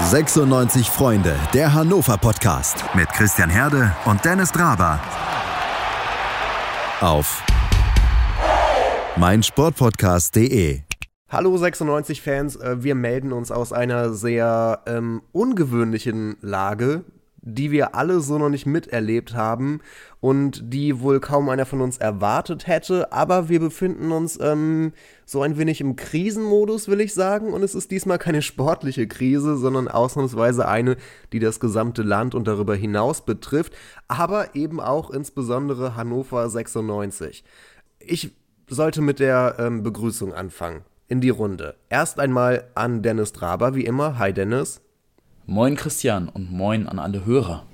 96 Freunde, der Hannover Podcast mit Christian Herde und Dennis Draber. Auf meinsportpodcast.de. Hallo 96 Fans, äh, wir melden uns aus einer sehr ähm, ungewöhnlichen Lage, die wir alle so noch nicht miterlebt haben und die wohl kaum einer von uns erwartet hätte. Aber wir befinden uns ähm, so ein wenig im Krisenmodus, will ich sagen. Und es ist diesmal keine sportliche Krise, sondern ausnahmsweise eine, die das gesamte Land und darüber hinaus betrifft, aber eben auch insbesondere Hannover 96. Ich sollte mit der ähm, Begrüßung anfangen. In die Runde. Erst einmal an Dennis Draber, wie immer. Hi Dennis. Moin Christian und moin an alle Hörer.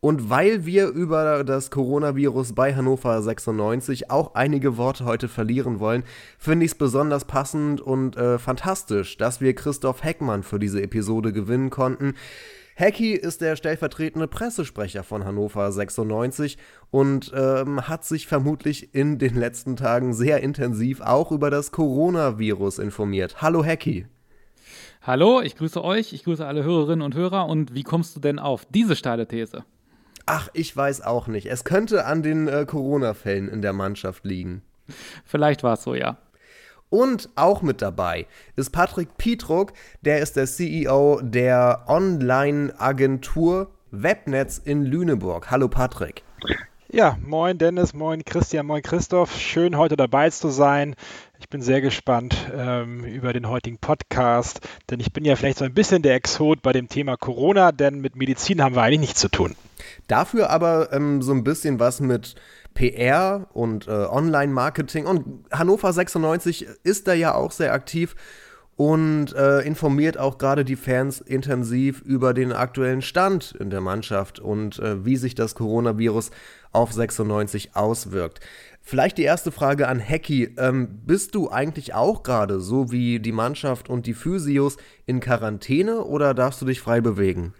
Und weil wir über das Coronavirus bei Hannover 96 auch einige Worte heute verlieren wollen, finde ich es besonders passend und äh, fantastisch, dass wir Christoph Heckmann für diese Episode gewinnen konnten. Hecky ist der stellvertretende Pressesprecher von Hannover 96 und ähm, hat sich vermutlich in den letzten Tagen sehr intensiv auch über das Coronavirus informiert. Hallo Hecky. Hallo, ich grüße euch, ich grüße alle Hörerinnen und Hörer. Und wie kommst du denn auf diese steile These? Ach, ich weiß auch nicht. Es könnte an den äh, Corona-Fällen in der Mannschaft liegen. Vielleicht war es so, ja. Und auch mit dabei ist Patrick Pietruk, der ist der CEO der Online-Agentur Webnetz in Lüneburg. Hallo Patrick. Ja, moin Dennis, moin Christian, moin Christoph. Schön heute dabei zu sein. Ich bin sehr gespannt ähm, über den heutigen Podcast, denn ich bin ja vielleicht so ein bisschen der Exot bei dem Thema Corona, denn mit Medizin haben wir eigentlich nichts zu tun. Dafür aber ähm, so ein bisschen was mit PR und äh, Online-Marketing. Und Hannover 96 ist da ja auch sehr aktiv und äh, informiert auch gerade die Fans intensiv über den aktuellen Stand in der Mannschaft und äh, wie sich das Coronavirus auf 96 auswirkt. Vielleicht die erste Frage an Hecki. Ähm, bist du eigentlich auch gerade, so wie die Mannschaft und die Physios, in Quarantäne oder darfst du dich frei bewegen?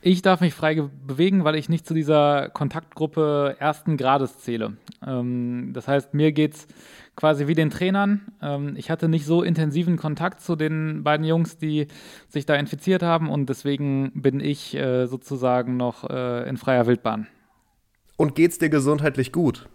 Ich darf mich frei bewegen, weil ich nicht zu dieser Kontaktgruppe ersten Grades zähle. Ähm, das heißt, mir geht es quasi wie den Trainern. Ähm, ich hatte nicht so intensiven Kontakt zu den beiden Jungs, die sich da infiziert haben und deswegen bin ich äh, sozusagen noch äh, in freier Wildbahn. Und geht's dir gesundheitlich gut?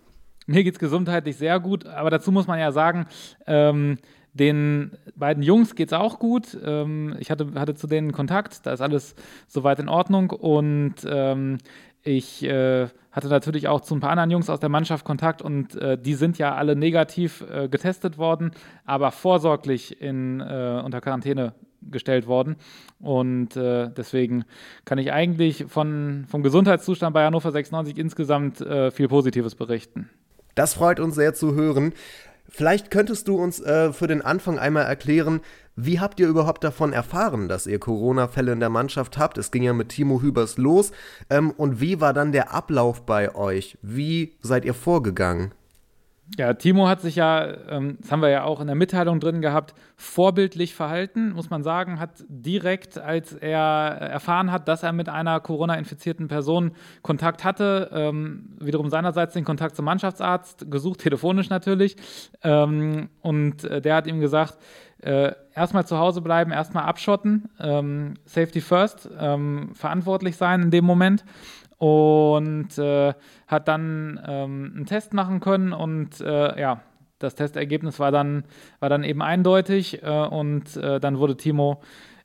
Mir geht's gesundheitlich sehr gut, aber dazu muss man ja sagen, ähm, den beiden Jungs geht's auch gut. Ähm, ich hatte, hatte zu denen Kontakt, da ist alles soweit in Ordnung und ähm, ich äh, hatte natürlich auch zu ein paar anderen Jungs aus der Mannschaft Kontakt und äh, die sind ja alle negativ äh, getestet worden, aber vorsorglich in, äh, unter Quarantäne gestellt worden. Und äh, deswegen kann ich eigentlich von, vom Gesundheitszustand bei Hannover 96 insgesamt äh, viel Positives berichten. Das freut uns sehr zu hören. Vielleicht könntest du uns äh, für den Anfang einmal erklären, wie habt ihr überhaupt davon erfahren, dass ihr Corona-Fälle in der Mannschaft habt? Es ging ja mit Timo Hübers los. Ähm, und wie war dann der Ablauf bei euch? Wie seid ihr vorgegangen? Ja, Timo hat sich ja, ähm, das haben wir ja auch in der Mitteilung drin gehabt, vorbildlich verhalten, muss man sagen, hat direkt, als er erfahren hat, dass er mit einer Corona-infizierten Person Kontakt hatte, ähm, wiederum seinerseits den Kontakt zum Mannschaftsarzt gesucht, telefonisch natürlich. Ähm, und äh, der hat ihm gesagt, äh, erstmal zu Hause bleiben, erstmal abschotten, Safety First, verantwortlich sein in dem Moment und äh, hat dann ähm, einen Test machen können und äh, ja, das Testergebnis war dann, war dann eben eindeutig äh, und äh, dann wurde Timo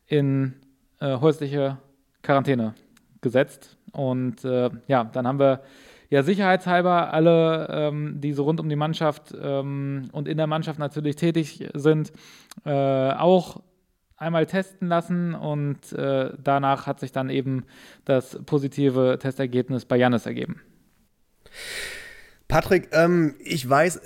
in äh, häusliche Quarantäne gesetzt. Und äh, ja, dann haben wir ja sicherheitshalber alle, ähm, die so rund um die Mannschaft ähm, und in der Mannschaft natürlich tätig sind, auch einmal testen lassen und äh, danach hat sich dann eben das positive Testergebnis bei Jannis ergeben. Patrick, ähm, ich weiß,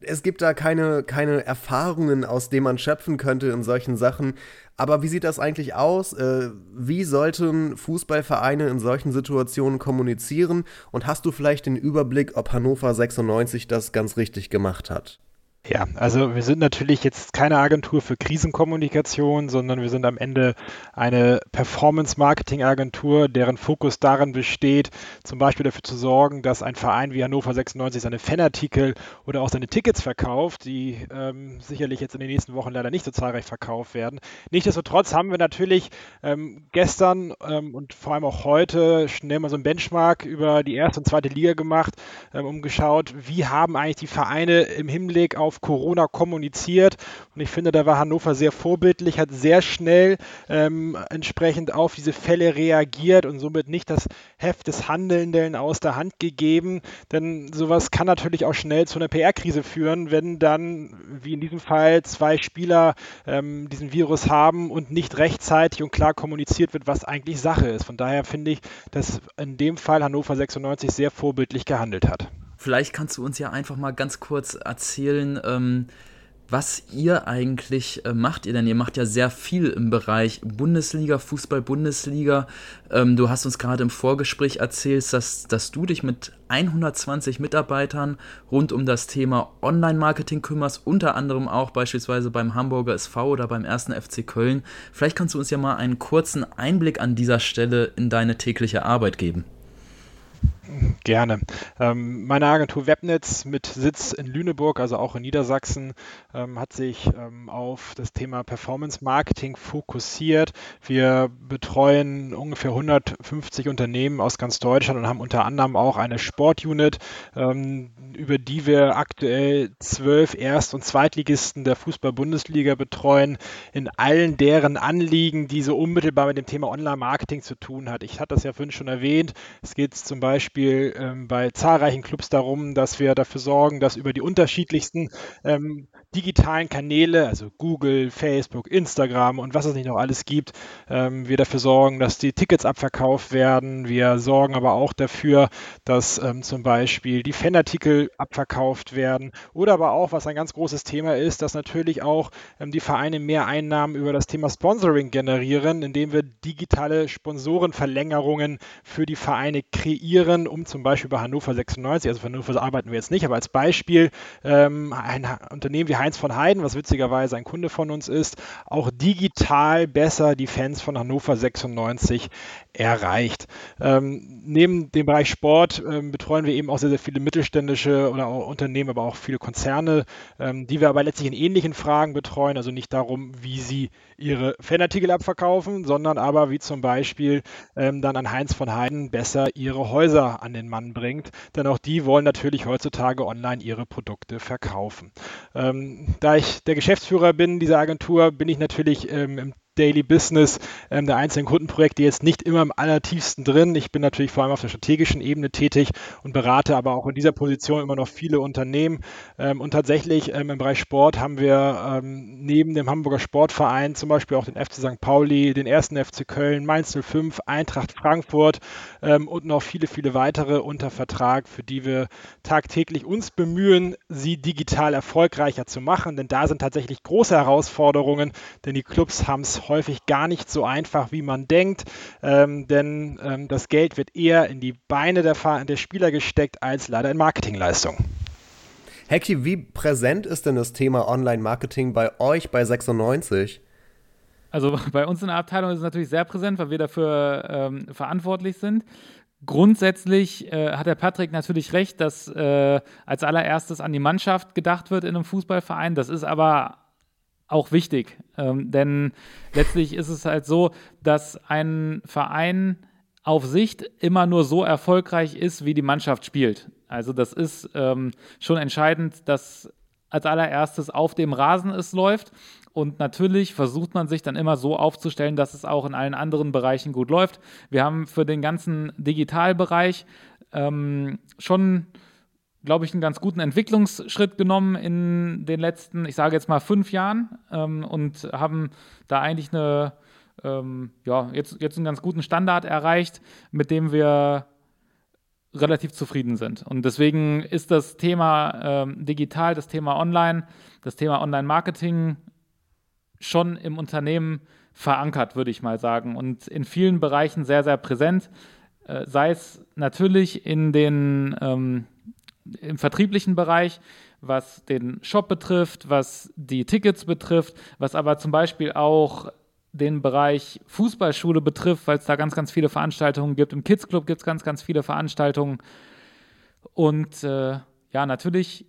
es gibt da keine, keine Erfahrungen, aus denen man schöpfen könnte in solchen Sachen. Aber wie sieht das eigentlich aus? Äh, wie sollten Fußballvereine in solchen Situationen kommunizieren? Und hast du vielleicht den Überblick, ob Hannover 96 das ganz richtig gemacht hat? Ja, also wir sind natürlich jetzt keine Agentur für Krisenkommunikation, sondern wir sind am Ende eine Performance-Marketing-Agentur, deren Fokus darin besteht, zum Beispiel dafür zu sorgen, dass ein Verein wie Hannover 96 seine Fanartikel oder auch seine Tickets verkauft, die ähm, sicherlich jetzt in den nächsten Wochen leider nicht so zahlreich verkauft werden. Nichtsdestotrotz haben wir natürlich ähm, gestern ähm, und vor allem auch heute schnell mal so ein Benchmark über die erste und zweite Liga gemacht, ähm, um geschaut, wie haben eigentlich die Vereine im Hinblick auf auf Corona kommuniziert. Und ich finde, da war Hannover sehr vorbildlich, hat sehr schnell ähm, entsprechend auf diese Fälle reagiert und somit nicht das Heft des Handelnden aus der Hand gegeben. Denn sowas kann natürlich auch schnell zu einer PR-Krise führen, wenn dann, wie in diesem Fall, zwei Spieler ähm, diesen Virus haben und nicht rechtzeitig und klar kommuniziert wird, was eigentlich Sache ist. Von daher finde ich, dass in dem Fall Hannover 96 sehr vorbildlich gehandelt hat. Vielleicht kannst du uns ja einfach mal ganz kurz erzählen, ähm, was ihr eigentlich äh, macht ihr denn? Ihr macht ja sehr viel im Bereich Bundesliga, Fußball-Bundesliga. Ähm, du hast uns gerade im Vorgespräch erzählt, dass, dass du dich mit 120 Mitarbeitern rund um das Thema Online-Marketing kümmerst, unter anderem auch beispielsweise beim Hamburger SV oder beim 1. FC Köln. Vielleicht kannst du uns ja mal einen kurzen Einblick an dieser Stelle in deine tägliche Arbeit geben. Gerne. Ähm, meine Agentur Webnetz mit Sitz in Lüneburg, also auch in Niedersachsen, ähm, hat sich ähm, auf das Thema Performance Marketing fokussiert. Wir betreuen ungefähr 150 Unternehmen aus ganz Deutschland und haben unter anderem auch eine Sportunit, ähm, über die wir aktuell zwölf Erst- und Zweitligisten der Fußball-Bundesliga betreuen, in allen deren Anliegen, die so unmittelbar mit dem Thema Online-Marketing zu tun hat. Ich hatte das ja vorhin schon erwähnt. Es geht zum Beispiel Beispiel ähm, bei zahlreichen Clubs darum, dass wir dafür sorgen, dass über die unterschiedlichsten ähm, digitalen Kanäle, also Google, Facebook, Instagram und was es nicht noch alles gibt, ähm, wir dafür sorgen, dass die Tickets abverkauft werden. Wir sorgen aber auch dafür, dass ähm, zum Beispiel die Fanartikel abverkauft werden oder aber auch, was ein ganz großes Thema ist, dass natürlich auch ähm, die Vereine mehr Einnahmen über das Thema Sponsoring generieren, indem wir digitale Sponsorenverlängerungen für die Vereine kreieren, um zum Beispiel bei Hannover 96, also für Hannover arbeiten wir jetzt nicht, aber als Beispiel ähm, ein Unternehmen wie Heinz von Heiden, was witzigerweise ein Kunde von uns ist, auch digital besser die Fans von Hannover 96 erreicht. Ähm, neben dem Bereich Sport ähm, betreuen wir eben auch sehr, sehr viele mittelständische oder auch Unternehmen, aber auch viele Konzerne, ähm, die wir aber letztlich in ähnlichen Fragen betreuen, also nicht darum, wie sie ihre Fanartikel abverkaufen, sondern aber wie zum Beispiel ähm, dann an Heinz von Heiden besser ihre Häuser an den Mann bringt, denn auch die wollen natürlich heutzutage online ihre Produkte verkaufen. Ähm, da ich der Geschäftsführer bin dieser Agentur, bin ich natürlich ähm, im Daily Business ähm, der einzelnen Kundenprojekte jetzt nicht immer im allertiefsten drin. Ich bin natürlich vor allem auf der strategischen Ebene tätig und berate aber auch in dieser Position immer noch viele Unternehmen. Ähm, und tatsächlich ähm, im Bereich Sport haben wir ähm, neben dem Hamburger Sportverein zum Beispiel auch den FC St. Pauli, den ersten FC Köln, Mainz 05, Eintracht Frankfurt ähm, und noch viele, viele weitere unter Vertrag, für die wir tagtäglich uns bemühen, sie digital erfolgreicher zu machen. Denn da sind tatsächlich große Herausforderungen, denn die Clubs haben es häufig gar nicht so einfach, wie man denkt, ähm, denn ähm, das Geld wird eher in die Beine der, der Spieler gesteckt als leider in Marketingleistung. Hecki, wie präsent ist denn das Thema Online-Marketing bei euch bei 96? Also bei uns in der Abteilung ist es natürlich sehr präsent, weil wir dafür ähm, verantwortlich sind. Grundsätzlich äh, hat der Patrick natürlich recht, dass äh, als allererstes an die Mannschaft gedacht wird in einem Fußballverein. Das ist aber auch wichtig. Ähm, denn letztlich ist es halt so, dass ein Verein auf Sicht immer nur so erfolgreich ist, wie die Mannschaft spielt. Also das ist ähm, schon entscheidend, dass als allererstes auf dem Rasen es läuft. Und natürlich versucht man sich dann immer so aufzustellen, dass es auch in allen anderen Bereichen gut läuft. Wir haben für den ganzen Digitalbereich ähm, schon glaube ich, einen ganz guten Entwicklungsschritt genommen in den letzten, ich sage jetzt mal fünf Jahren ähm, und haben da eigentlich eine, ähm, ja, jetzt, jetzt einen ganz guten Standard erreicht, mit dem wir relativ zufrieden sind. Und deswegen ist das Thema ähm, digital, das Thema online, das Thema Online-Marketing schon im Unternehmen verankert, würde ich mal sagen, und in vielen Bereichen sehr, sehr präsent. Äh, sei es natürlich in den ähm, im vertrieblichen Bereich, was den Shop betrifft, was die Tickets betrifft, was aber zum Beispiel auch den Bereich Fußballschule betrifft, weil es da ganz, ganz viele Veranstaltungen gibt. Im Kids Club gibt es ganz, ganz viele Veranstaltungen. Und äh, ja, natürlich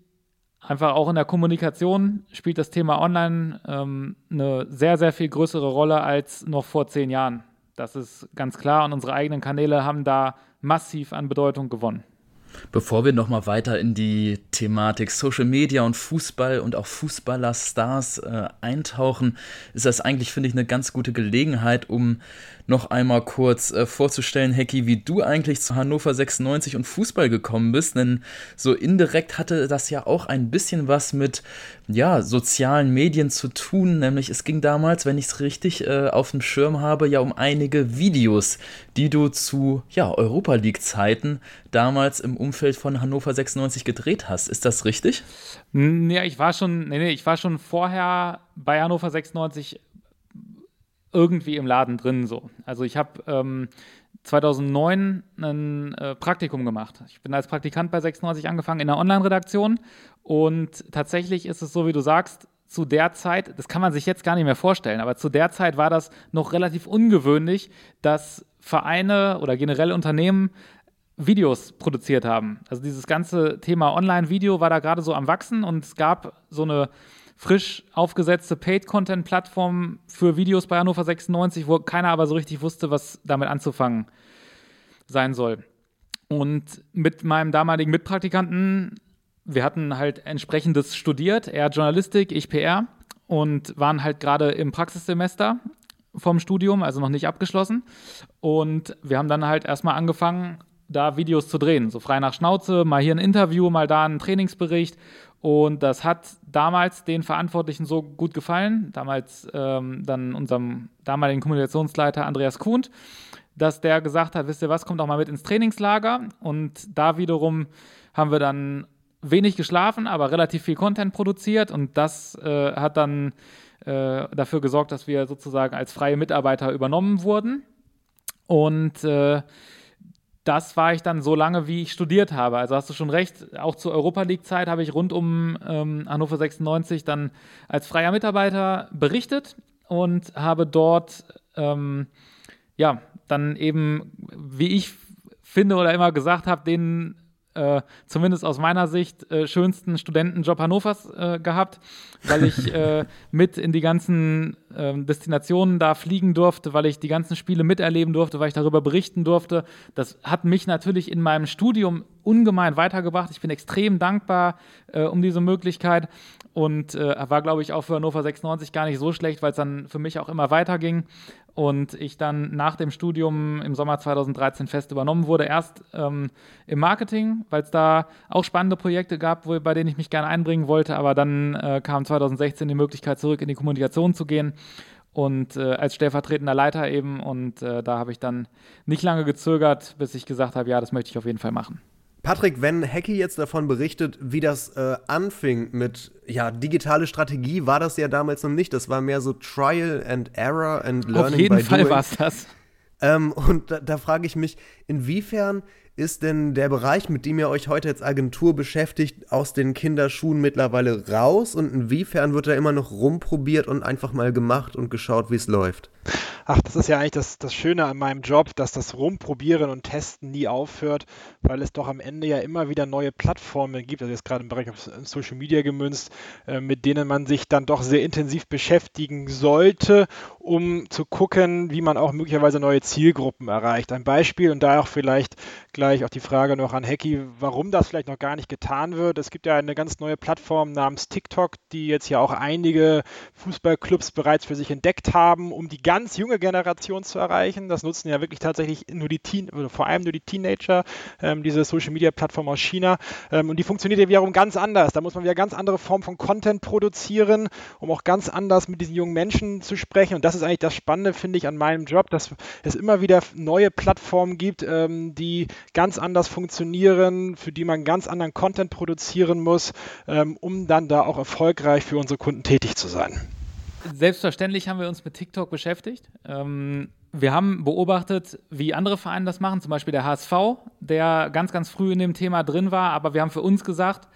einfach auch in der Kommunikation spielt das Thema Online ähm, eine sehr, sehr viel größere Rolle als noch vor zehn Jahren. Das ist ganz klar und unsere eigenen Kanäle haben da massiv an Bedeutung gewonnen. Bevor wir nochmal weiter in die Thematik Social Media und Fußball und auch Fußballerstars äh, eintauchen, ist das eigentlich, finde ich, eine ganz gute Gelegenheit, um noch einmal kurz äh, vorzustellen, Hecki, wie du eigentlich zu Hannover 96 und Fußball gekommen bist. Denn so indirekt hatte das ja auch ein bisschen was mit ja, sozialen Medien zu tun. Nämlich es ging damals, wenn ich es richtig äh, auf dem Schirm habe, ja um einige Videos, die du zu ja, Europa League-Zeiten damals im Umfeld von Hannover 96 gedreht hast. Ist das richtig? Ja, ich war schon, nee, nee, ich war schon vorher bei Hannover 96 irgendwie im Laden drin so. Also ich habe ähm, 2009 ein äh, Praktikum gemacht. Ich bin als Praktikant bei 96 angefangen in der Online-Redaktion und tatsächlich ist es so, wie du sagst, zu der Zeit, das kann man sich jetzt gar nicht mehr vorstellen, aber zu der Zeit war das noch relativ ungewöhnlich, dass Vereine oder generell Unternehmen Videos produziert haben. Also dieses ganze Thema Online-Video war da gerade so am Wachsen und es gab so eine frisch aufgesetzte Paid-Content-Plattform für Videos bei Hannover 96, wo keiner aber so richtig wusste, was damit anzufangen sein soll. Und mit meinem damaligen Mitpraktikanten, wir hatten halt entsprechendes studiert, er Journalistik, ich PR und waren halt gerade im Praxissemester vom Studium, also noch nicht abgeschlossen. Und wir haben dann halt erstmal angefangen, da Videos zu drehen, so frei nach Schnauze, mal hier ein Interview, mal da ein Trainingsbericht und das hat damals den Verantwortlichen so gut gefallen, damals ähm, dann unserem damaligen Kommunikationsleiter Andreas Kuhnt, dass der gesagt hat, wisst ihr was, kommt auch mal mit ins Trainingslager. Und da wiederum haben wir dann wenig geschlafen, aber relativ viel Content produziert und das äh, hat dann äh, dafür gesorgt, dass wir sozusagen als freie Mitarbeiter übernommen wurden. Und äh, das war ich dann so lange, wie ich studiert habe. Also hast du schon recht, auch zur Europa League-Zeit habe ich rund um ähm, Hannover 96 dann als freier Mitarbeiter berichtet und habe dort ähm, ja dann eben, wie ich finde oder immer gesagt habe, den äh, zumindest aus meiner Sicht, äh, schönsten Studentenjob Hannovers äh, gehabt, weil ich äh, mit in die ganzen ähm, Destinationen da fliegen durfte, weil ich die ganzen Spiele miterleben durfte, weil ich darüber berichten durfte. Das hat mich natürlich in meinem Studium ungemein weitergebracht. Ich bin extrem dankbar äh, um diese Möglichkeit und äh, war, glaube ich, auch für Hannover 96 gar nicht so schlecht, weil es dann für mich auch immer weiterging und ich dann nach dem Studium im Sommer 2013 fest übernommen wurde. Erst ähm, im Marketing, weil es da auch spannende Projekte gab, wo, bei denen ich mich gerne einbringen wollte, aber dann äh, kam 2016 die Möglichkeit, zurück in die Kommunikation zu gehen und äh, als stellvertretender Leiter eben. Und äh, da habe ich dann nicht lange gezögert, bis ich gesagt habe, ja, das möchte ich auf jeden Fall machen. Patrick, wenn Hacky jetzt davon berichtet, wie das äh, anfing mit ja, digitale Strategie, war das ja damals noch nicht. Das war mehr so Trial and Error and Learning. Auf jeden Fall war es das. Ähm, und da, da frage ich mich, inwiefern ist denn der Bereich, mit dem ihr euch heute als Agentur beschäftigt, aus den Kinderschuhen mittlerweile raus? Und inwiefern wird da immer noch rumprobiert und einfach mal gemacht und geschaut, wie es läuft? Ach, das ist ja eigentlich das, das Schöne an meinem Job, dass das Rumprobieren und Testen nie aufhört, weil es doch am Ende ja immer wieder neue Plattformen gibt, also jetzt gerade im Bereich auf Social Media gemünzt, äh, mit denen man sich dann doch sehr intensiv beschäftigen sollte, um zu gucken, wie man auch möglicherweise neue Zielgruppen erreicht. Ein Beispiel und da auch vielleicht gleich auch die Frage noch an Hecki, warum das vielleicht noch gar nicht getan wird. Es gibt ja eine ganz neue Plattform namens TikTok, die jetzt ja auch einige Fußballclubs bereits für sich entdeckt haben, um die ganz junge Generation zu erreichen. Das nutzen ja wirklich tatsächlich nur die Teen, oder vor allem nur die Teenager, ähm, diese Social Media Plattform aus China. Ähm, und die funktioniert ja wiederum ganz anders. Da muss man wieder ganz andere Formen von Content produzieren, um auch ganz anders mit diesen jungen Menschen zu sprechen. Und das ist eigentlich das Spannende, finde ich, an meinem Job, dass es immer wieder neue Plattformen gibt, ähm, die ganz anders funktionieren, für die man ganz anderen Content produzieren muss, ähm, um dann da auch erfolgreich für unsere Kunden tätig zu sein. Selbstverständlich haben wir uns mit TikTok beschäftigt. Ähm, wir haben beobachtet, wie andere Vereine das machen, zum Beispiel der HSV, der ganz, ganz früh in dem Thema drin war. Aber wir haben für uns gesagt,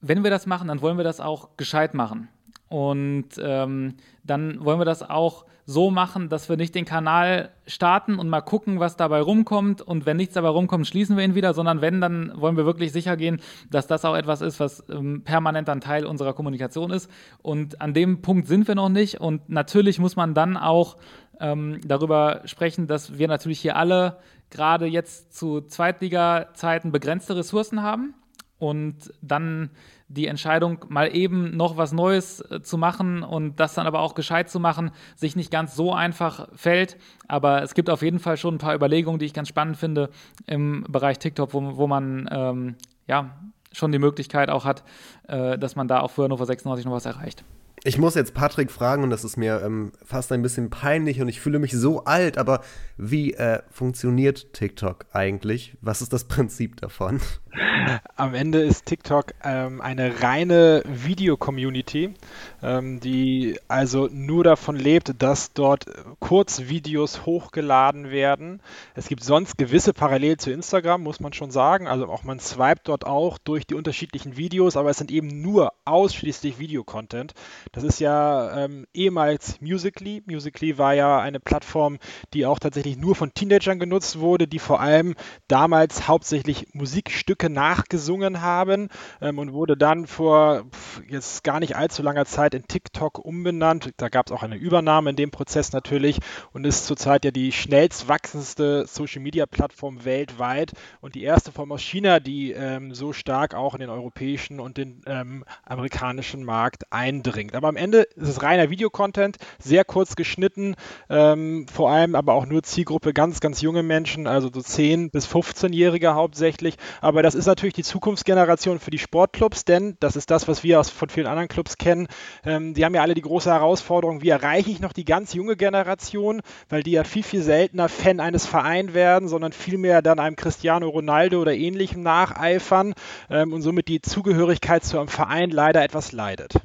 wenn wir das machen, dann wollen wir das auch gescheit machen. Und ähm, dann wollen wir das auch so machen, dass wir nicht den Kanal starten und mal gucken, was dabei rumkommt. Und wenn nichts dabei rumkommt, schließen wir ihn wieder, sondern wenn, dann wollen wir wirklich sicher gehen, dass das auch etwas ist, was ähm, permanent ein Teil unserer Kommunikation ist. Und an dem Punkt sind wir noch nicht. Und natürlich muss man dann auch ähm, darüber sprechen, dass wir natürlich hier alle gerade jetzt zu Zweitliga-Zeiten begrenzte Ressourcen haben und dann die Entscheidung, mal eben noch was Neues äh, zu machen und das dann aber auch gescheit zu machen, sich nicht ganz so einfach fällt. Aber es gibt auf jeden Fall schon ein paar Überlegungen, die ich ganz spannend finde im Bereich TikTok, wo, wo man ähm, ja schon die Möglichkeit auch hat, äh, dass man da auch für Hannover 96 noch was erreicht. Ich muss jetzt Patrick fragen, und das ist mir ähm, fast ein bisschen peinlich und ich fühle mich so alt, aber wie äh, funktioniert TikTok eigentlich? Was ist das Prinzip davon? Am Ende ist TikTok ähm, eine reine Video-Community, ähm, die also nur davon lebt, dass dort Kurzvideos hochgeladen werden. Es gibt sonst gewisse Parallel zu Instagram, muss man schon sagen. Also auch man swipet dort auch durch die unterschiedlichen Videos, aber es sind eben nur ausschließlich Videocontent. Das ist ja ähm, ehemals Musically. Musically war ja eine Plattform, die auch tatsächlich nur von Teenagern genutzt wurde, die vor allem damals hauptsächlich Musikstücke nachgesungen haben ähm, und wurde dann vor jetzt gar nicht allzu langer Zeit in TikTok umbenannt. Da gab es auch eine Übernahme in dem Prozess natürlich und ist zurzeit ja die schnellst wachsendste Social-Media-Plattform weltweit und die erste Form aus China, die ähm, so stark auch in den europäischen und den ähm, amerikanischen Markt eindringt. Aber am Ende ist es reiner Videocontent, sehr kurz geschnitten, ähm, vor allem aber auch nur Zielgruppe ganz, ganz junge Menschen, also so 10- bis 15-Jährige hauptsächlich. Aber das ist natürlich die Zukunftsgeneration für die Sportclubs, denn das ist das, was wir aus, von vielen anderen Clubs kennen. Ähm, die haben ja alle die große Herausforderung, wie erreiche ich noch die ganz junge Generation, weil die ja viel, viel seltener Fan eines Vereins werden, sondern vielmehr dann einem Cristiano Ronaldo oder ähnlichem nacheifern ähm, und somit die Zugehörigkeit zu einem Verein leider etwas leidet.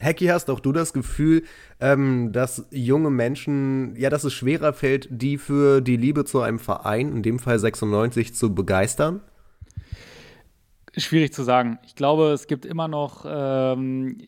Hacky, hast auch du das Gefühl, ähm, dass junge Menschen, ja, dass es schwerer fällt, die für die Liebe zu einem Verein, in dem Fall 96, zu begeistern? Schwierig zu sagen. Ich glaube, es gibt immer noch, ähm,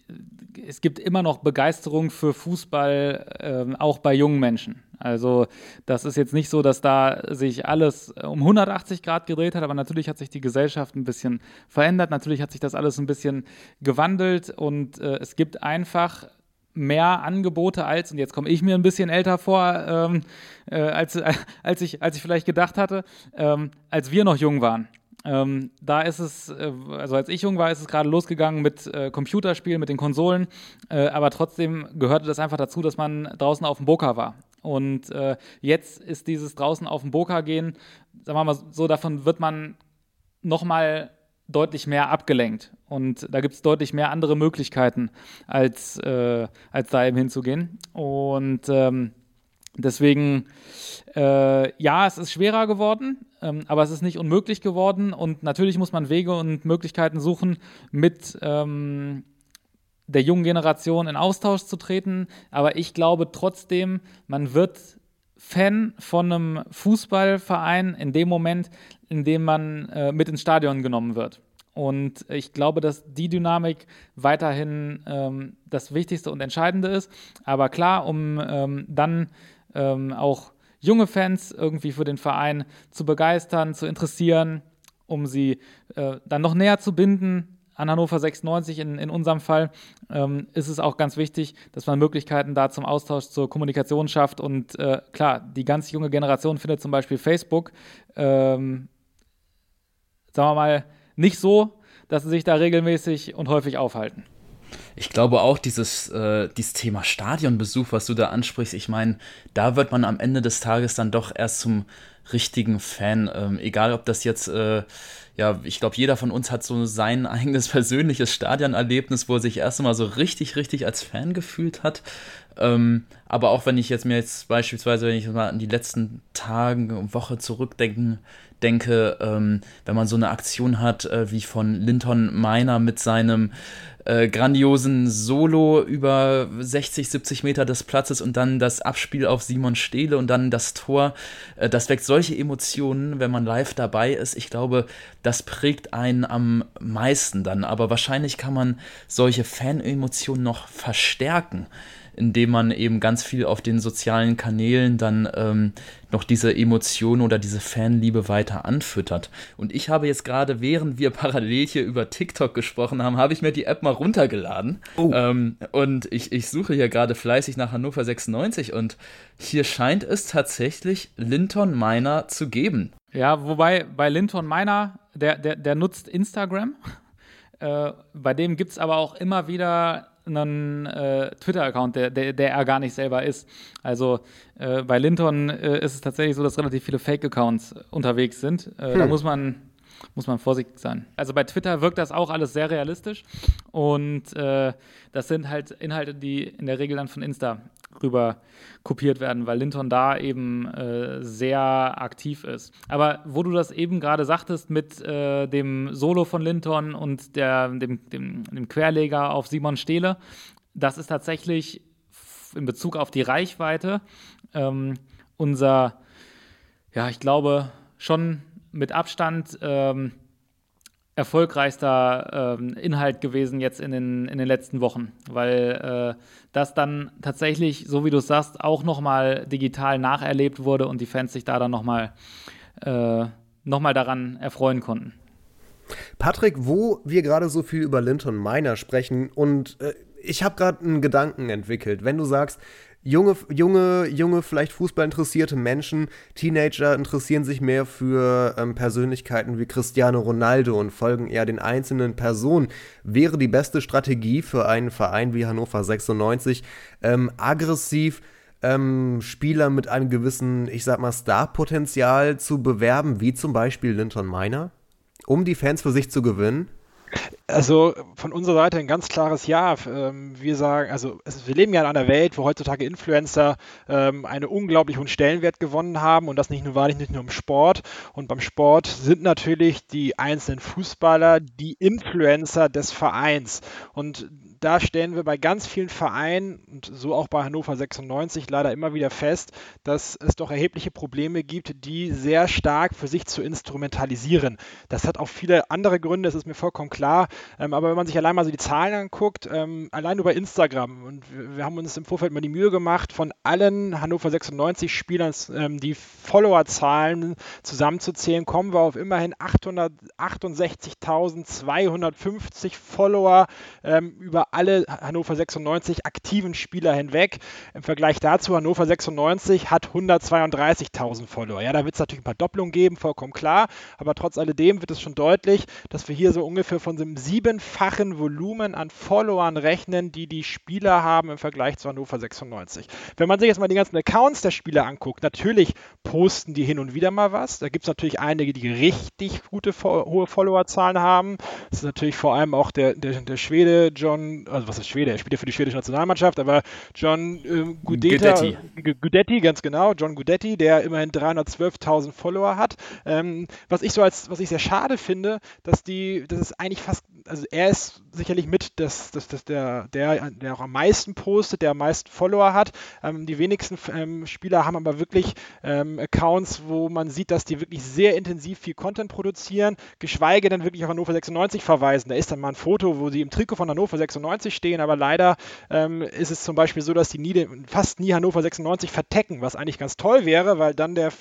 es gibt immer noch Begeisterung für Fußball, ähm, auch bei jungen Menschen. Also das ist jetzt nicht so, dass da sich alles um 180 Grad gedreht hat, aber natürlich hat sich die Gesellschaft ein bisschen verändert. Natürlich hat sich das alles ein bisschen gewandelt und äh, es gibt einfach mehr Angebote als, und jetzt komme ich mir ein bisschen älter vor, ähm, äh, als, äh, als, ich, als ich vielleicht gedacht hatte, ähm, als wir noch jung waren. Ähm, da ist es, äh, also als ich jung war, ist es gerade losgegangen mit äh, Computerspielen, mit den Konsolen, äh, aber trotzdem gehörte das einfach dazu, dass man draußen auf dem Boka war. Und äh, jetzt ist dieses draußen auf dem Boka gehen, sagen wir mal so, davon wird man nochmal deutlich mehr abgelenkt. Und da gibt es deutlich mehr andere Möglichkeiten, als, äh, als da eben hinzugehen. Und ähm, Deswegen, äh, ja, es ist schwerer geworden, ähm, aber es ist nicht unmöglich geworden. Und natürlich muss man Wege und Möglichkeiten suchen, mit ähm, der jungen Generation in Austausch zu treten. Aber ich glaube trotzdem, man wird Fan von einem Fußballverein in dem Moment, in dem man äh, mit ins Stadion genommen wird. Und ich glaube, dass die Dynamik weiterhin ähm, das Wichtigste und Entscheidende ist. Aber klar, um ähm, dann ähm, auch junge Fans irgendwie für den Verein zu begeistern, zu interessieren, um sie äh, dann noch näher zu binden an Hannover 96 in, in unserem Fall, ähm, ist es auch ganz wichtig, dass man Möglichkeiten da zum Austausch, zur Kommunikation schafft. Und äh, klar, die ganz junge Generation findet zum Beispiel Facebook, ähm, sagen wir mal, nicht so, dass sie sich da regelmäßig und häufig aufhalten. Ich glaube auch, dieses, äh, dieses Thema Stadionbesuch, was du da ansprichst, ich meine, da wird man am Ende des Tages dann doch erst zum richtigen Fan. Ähm, egal, ob das jetzt, äh, ja, ich glaube, jeder von uns hat so sein eigenes persönliches Stadionerlebnis, wo er sich erst einmal so richtig, richtig als Fan gefühlt hat. Ähm, aber auch wenn ich jetzt mir jetzt beispielsweise, wenn ich mal an die letzten Tage, Woche zurückdenken denke, ähm, wenn man so eine Aktion hat, äh, wie von Linton Miner mit seinem äh, grandiosen Solo über 60, 70 Meter des Platzes und dann das Abspiel auf Simon Stehle und dann das Tor. Äh, das weckt solche Emotionen, wenn man live dabei ist. Ich glaube, das prägt einen am meisten dann. Aber wahrscheinlich kann man solche Fan-Emotionen noch verstärken indem man eben ganz viel auf den sozialen Kanälen dann ähm, noch diese Emotionen oder diese Fanliebe weiter anfüttert. Und ich habe jetzt gerade, während wir parallel hier über TikTok gesprochen haben, habe ich mir die App mal runtergeladen. Oh. Ähm, und ich, ich suche hier gerade fleißig nach Hannover 96 und hier scheint es tatsächlich Linton Miner zu geben. Ja, wobei bei Linton Miner, der, der, der nutzt Instagram. Äh, bei dem gibt es aber auch immer wieder einen äh, Twitter-Account, der, der, der, er gar nicht selber ist. Also äh, bei Linton äh, ist es tatsächlich so, dass relativ viele Fake-Accounts unterwegs sind. Äh, hm. Da muss man, muss man vorsichtig sein. Also bei Twitter wirkt das auch alles sehr realistisch und äh, das sind halt Inhalte, die in der Regel dann von Insta rüber kopiert werden, weil Linton da eben äh, sehr aktiv ist. Aber wo du das eben gerade sagtest mit äh, dem Solo von Linton und der, dem, dem, dem Querleger auf Simon Stehle, das ist tatsächlich in Bezug auf die Reichweite ähm, unser, ja, ich glaube, schon mit Abstand ähm, erfolgreichster ähm, Inhalt gewesen jetzt in den, in den letzten Wochen, weil äh, das dann tatsächlich, so wie du es sagst, auch nochmal digital nacherlebt wurde und die Fans sich da dann nochmal äh, noch daran erfreuen konnten. Patrick, wo wir gerade so viel über Linton Miner sprechen und äh, ich habe gerade einen Gedanken entwickelt. Wenn du sagst, junge, junge, junge, vielleicht Fußball interessierte Menschen, Teenager interessieren sich mehr für ähm, Persönlichkeiten wie Cristiano Ronaldo und folgen eher den einzelnen Personen. Wäre die beste Strategie für einen Verein wie Hannover 96 ähm, aggressiv ähm, Spieler mit einem gewissen, ich sag mal, Starpotenzial zu bewerben, wie zum Beispiel Linton Miner, um die Fans für sich zu gewinnen? Also von unserer Seite ein ganz klares Ja. Ähm, wir sagen, also wir leben ja in einer Welt, wo heutzutage Influencer ähm, einen unglaublich hohen Stellenwert gewonnen haben und das nicht nur wahrlich nicht nur im Sport. Und beim Sport sind natürlich die einzelnen Fußballer die Influencer des Vereins. Und da stellen wir bei ganz vielen Vereinen und so auch bei Hannover 96 leider immer wieder fest, dass es doch erhebliche Probleme gibt, die sehr stark für sich zu instrumentalisieren. Das hat auch viele andere Gründe, das ist mir vollkommen klar. Ähm, aber wenn man sich allein mal so die Zahlen anguckt, ähm, allein über Instagram, und wir, haben uns im Vorfeld mal die Mühe gemacht, von allen Hannover 96 Spielern ähm, die Followerzahlen zusammenzuzählen, kommen wir auf immerhin 868.250 Follower über alle Hannover 96 aktiven Spieler hinweg. Im Vergleich dazu, Hannover 96 hat 132.000 Follower. Ja, da wird es natürlich ein paar Doppelungen geben, vollkommen klar, aber trotz alledem wird es schon deutlich, dass wir hier so ungefähr von einem siebenfachen Volumen an Followern rechnen, die die Spieler haben im Vergleich zu Hannover 96. Wenn man sich jetzt mal die ganzen Accounts der Spieler anguckt, natürlich posten die hin und wieder mal was. Da gibt es natürlich einige, die richtig gute, hohe Followerzahlen haben. Das ist natürlich vor allem auch der, der, der Schwede John also was ist Schwede? Er spielt ja für die schwedische Nationalmannschaft, aber John äh, Gudeta, Gudetti. Gudetti, ganz genau, John Gudetti, der immerhin 312.000 Follower hat. Ähm, was ich so als, was ich sehr schade finde, dass die, das ist eigentlich fast, also er ist sicherlich mit das, das, das der, der, der auch am meisten postet, der am meisten Follower hat. Ähm, die wenigsten ähm, Spieler haben aber wirklich ähm, Accounts, wo man sieht, dass die wirklich sehr intensiv viel Content produzieren, geschweige denn wirklich auf Hannover 96 verweisen. Da ist dann mal ein Foto, wo sie im Trikot von Hannover 96 96 stehen, aber leider ähm, ist es zum Beispiel so, dass die nie, fast nie Hannover 96 vertecken, was eigentlich ganz toll wäre, weil dann der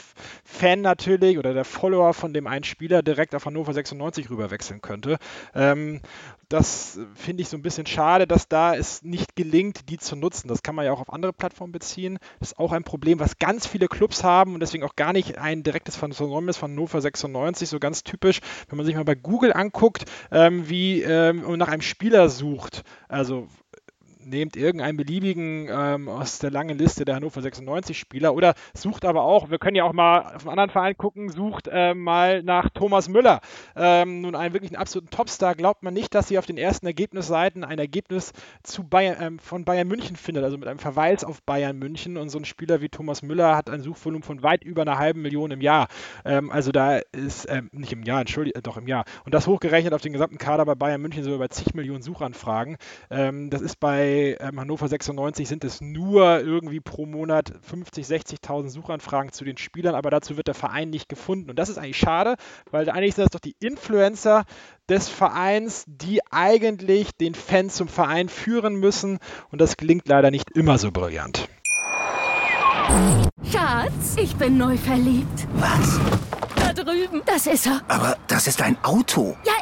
Fan natürlich oder der Follower von dem einen Spieler direkt auf Hannover 96 rüberwechseln könnte. Ähm, das finde ich so ein bisschen schade, dass da es nicht gelingt, die zu nutzen. Das kann man ja auch auf andere Plattformen beziehen. Das ist auch ein Problem, was ganz viele Clubs haben und deswegen auch gar nicht ein direktes ist von Hannover 96, so ganz typisch. Wenn man sich mal bei Google anguckt, ähm, wie ähm, nach einem Spieler sucht, also nehmt irgendeinen beliebigen ähm, aus der langen Liste der Hannover 96 Spieler oder sucht aber auch, wir können ja auch mal auf einen anderen Verein gucken, sucht äh, mal nach Thomas Müller. Ähm, nun einen wirklichen absoluten Topstar. Glaubt man nicht, dass sie auf den ersten Ergebnisseiten ein Ergebnis zu Bayern, ähm, von Bayern München findet, also mit einem Verweis auf Bayern München und so ein Spieler wie Thomas Müller hat ein Suchvolumen von weit über einer halben Million im Jahr. Ähm, also da ist, ähm, nicht im Jahr, entschuldige, äh, doch im Jahr. Und das hochgerechnet auf den gesamten Kader bei Bayern München so über zig Millionen Suchanfragen. Ähm, das ist bei ähm, Hannover 96 sind es nur irgendwie pro Monat 50, 60.000 Suchanfragen zu den Spielern, aber dazu wird der Verein nicht gefunden. Und das ist eigentlich schade, weil eigentlich sind das doch die Influencer des Vereins, die eigentlich den Fan zum Verein führen müssen. Und das gelingt leider nicht immer so brillant. Schatz, ich bin neu verliebt. Was? Da drüben. Das ist er. Aber das ist ein Auto. Ja,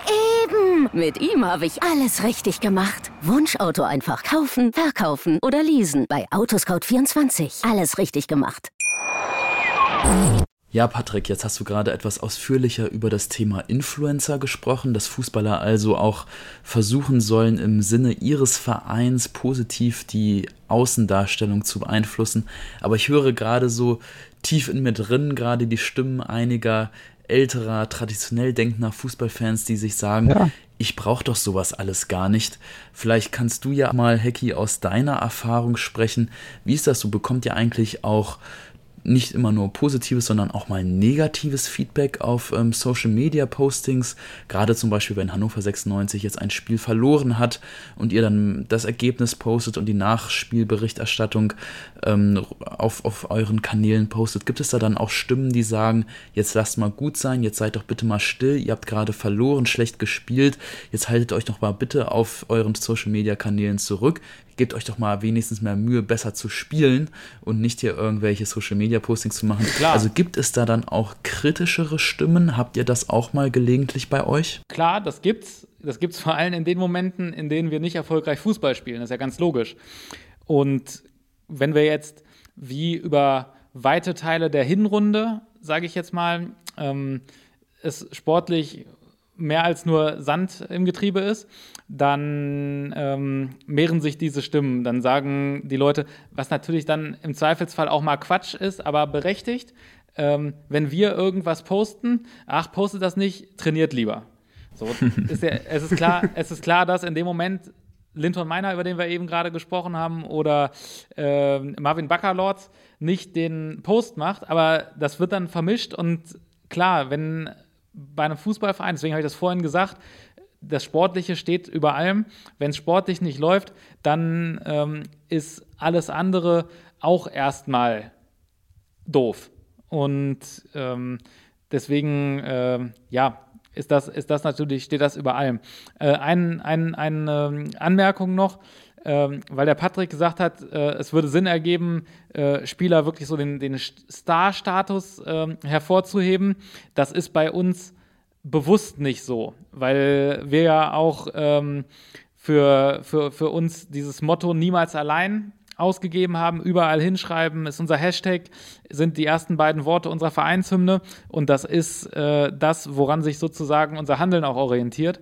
eben. Mit ihm habe ich alles richtig gemacht. Wunschauto einfach kaufen, verkaufen oder leasen. Bei Autoscout24. Alles richtig gemacht. Ja, Patrick, jetzt hast du gerade etwas ausführlicher über das Thema Influencer gesprochen, dass Fußballer also auch versuchen sollen, im Sinne ihres Vereins positiv die Außendarstellung zu beeinflussen. Aber ich höre gerade so tief in mir drin gerade die Stimmen einiger älterer, traditionell denkender Fußballfans, die sich sagen, ja. ich brauche doch sowas alles gar nicht. Vielleicht kannst du ja mal, Hecki, aus deiner Erfahrung sprechen. Wie ist das so? Bekommt ihr eigentlich auch nicht immer nur positives, sondern auch mal negatives Feedback auf ähm, Social Media Postings. Gerade zum Beispiel, wenn Hannover 96 jetzt ein Spiel verloren hat und ihr dann das Ergebnis postet und die Nachspielberichterstattung ähm, auf, auf euren Kanälen postet. Gibt es da dann auch Stimmen, die sagen, jetzt lasst mal gut sein, jetzt seid doch bitte mal still, ihr habt gerade verloren, schlecht gespielt, jetzt haltet euch doch mal bitte auf euren Social Media Kanälen zurück gebt euch doch mal wenigstens mehr Mühe, besser zu spielen und nicht hier irgendwelche Social Media Postings zu machen. Klar. Also gibt es da dann auch kritischere Stimmen? Habt ihr das auch mal gelegentlich bei euch? Klar, das gibt's. Das gibt's vor allem in den Momenten, in denen wir nicht erfolgreich Fußball spielen. Das ist ja ganz logisch. Und wenn wir jetzt wie über weite Teile der Hinrunde, sage ich jetzt mal, ähm, es sportlich mehr als nur Sand im Getriebe ist, dann ähm, mehren sich diese Stimmen. Dann sagen die Leute, was natürlich dann im Zweifelsfall auch mal Quatsch ist, aber berechtigt, ähm, wenn wir irgendwas posten, ach, postet das nicht, trainiert lieber. So, ist ja, es, ist klar, es ist klar, dass in dem Moment Linton Meiner, über den wir eben gerade gesprochen haben, oder äh, Marvin Baccalords nicht den Post macht, aber das wird dann vermischt und klar, wenn bei einem Fußballverein, deswegen habe ich das vorhin gesagt, das Sportliche steht über allem. Wenn es sportlich nicht läuft, dann ähm, ist alles andere auch erstmal doof. Und ähm, deswegen, äh, ja, ist das, ist das natürlich, steht das über allem. Äh, ein, ein, eine ähm, Anmerkung noch, ähm, weil der Patrick gesagt hat, äh, es würde Sinn ergeben, äh, Spieler wirklich so den, den Star-Status äh, hervorzuheben. Das ist bei uns bewusst nicht so, weil wir ja auch ähm, für, für, für uns dieses Motto niemals allein ausgegeben haben, überall hinschreiben, ist unser Hashtag, sind die ersten beiden Worte unserer Vereinshymne und das ist äh, das, woran sich sozusagen unser Handeln auch orientiert.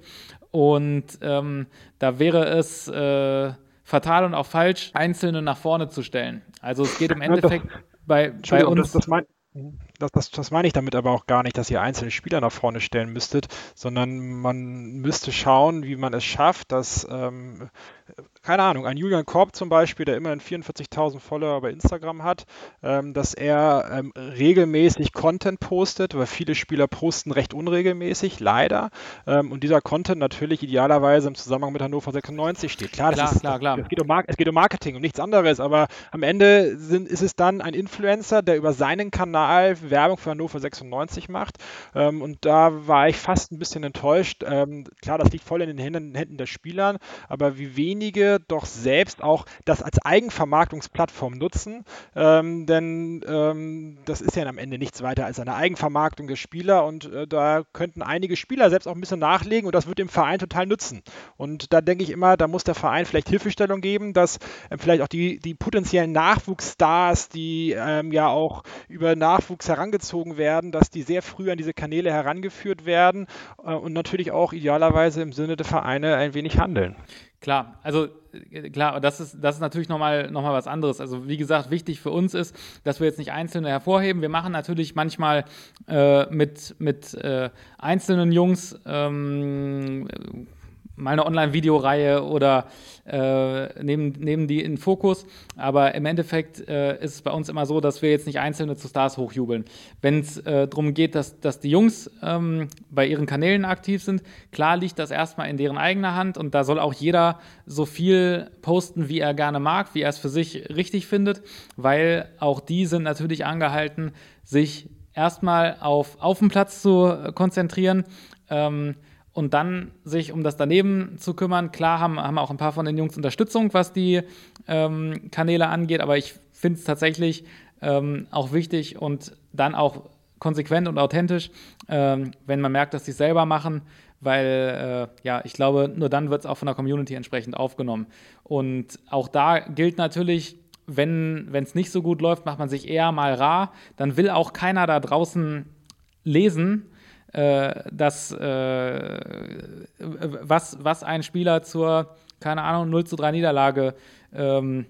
Und ähm, da wäre es äh, fatal und auch falsch, Einzelne nach vorne zu stellen. Also es geht im Endeffekt bei, bei uns. Das, das mein, das, das, das meine ich damit aber auch gar nicht, dass ihr einzelne Spieler nach vorne stellen müsstet, sondern man müsste schauen, wie man es schafft, dass ähm, keine Ahnung, ein Julian Korb zum Beispiel, der immerhin 44.000 Follower bei Instagram hat, ähm, dass er ähm, regelmäßig Content postet, weil viele Spieler posten recht unregelmäßig, leider. Ähm, und dieser Content natürlich idealerweise im Zusammenhang mit Hannover 96 steht. Klar, klar, ist, klar, klar. Es, geht um es geht um Marketing und nichts anderes, aber am Ende sind, ist es dann ein Influencer, der über seinen Kanal Werbung für Hannover 96 macht. Ähm, und da war ich fast ein bisschen enttäuscht. Ähm, klar, das liegt voll in den Händen, Händen der Spielern, aber wie wenige doch selbst auch das als Eigenvermarktungsplattform nutzen, ähm, denn ähm, das ist ja am Ende nichts weiter als eine Eigenvermarktung der Spieler und äh, da könnten einige Spieler selbst auch ein bisschen nachlegen und das wird dem Verein total nützen. Und da denke ich immer, da muss der Verein vielleicht Hilfestellung geben, dass äh, vielleicht auch die, die potenziellen Nachwuchsstars, die ähm, ja auch über Nachwuchs herangezogen werden, dass die sehr früh an diese Kanäle herangeführt werden äh, und natürlich auch idealerweise im Sinne der Vereine ein wenig handeln. Klar, also äh, klar, das ist, das ist natürlich nochmal noch mal was anderes. Also wie gesagt, wichtig für uns ist, dass wir jetzt nicht Einzelne hervorheben. Wir machen natürlich manchmal äh, mit, mit äh, einzelnen Jungs ähm, mal eine Online-Videoreihe oder äh, nehmen, nehmen die in Fokus. Aber im Endeffekt äh, ist es bei uns immer so, dass wir jetzt nicht Einzelne zu Stars hochjubeln. Wenn es äh, darum geht, dass, dass die Jungs ähm, bei ihren Kanälen aktiv sind, klar liegt das erstmal in deren eigener Hand und da soll auch jeder so viel posten, wie er gerne mag, wie er es für sich richtig findet, weil auch die sind natürlich angehalten, sich erstmal auf, auf den Platz zu konzentrieren. Ähm, und dann sich um das daneben zu kümmern. Klar haben, haben auch ein paar von den Jungs Unterstützung, was die ähm, Kanäle angeht, aber ich finde es tatsächlich ähm, auch wichtig und dann auch konsequent und authentisch, ähm, wenn man merkt, dass sie es selber machen, weil äh, ja, ich glaube, nur dann wird es auch von der Community entsprechend aufgenommen. Und auch da gilt natürlich, wenn es nicht so gut läuft, macht man sich eher mal rar, dann will auch keiner da draußen lesen, dass, äh, was, was ein Spieler zur, keine Ahnung, 0 zu 3 Niederlage ähm,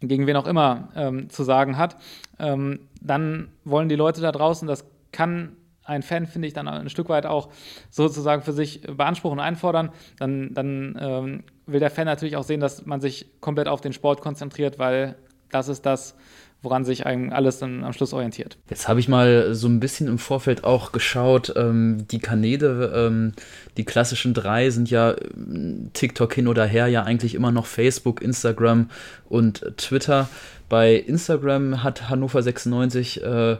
gegen wen auch immer ähm, zu sagen hat, ähm, dann wollen die Leute da draußen, das kann ein Fan, finde ich, dann ein Stück weit auch sozusagen für sich beanspruchen und einfordern, dann, dann ähm, will der Fan natürlich auch sehen, dass man sich komplett auf den Sport konzentriert, weil das ist das, woran sich alles dann am Schluss orientiert. Jetzt habe ich mal so ein bisschen im Vorfeld auch geschaut, ähm, die Kanäle, ähm, die klassischen drei sind ja ähm, TikTok hin oder her, ja eigentlich immer noch Facebook, Instagram und Twitter. Bei Instagram hat Hannover 96 äh,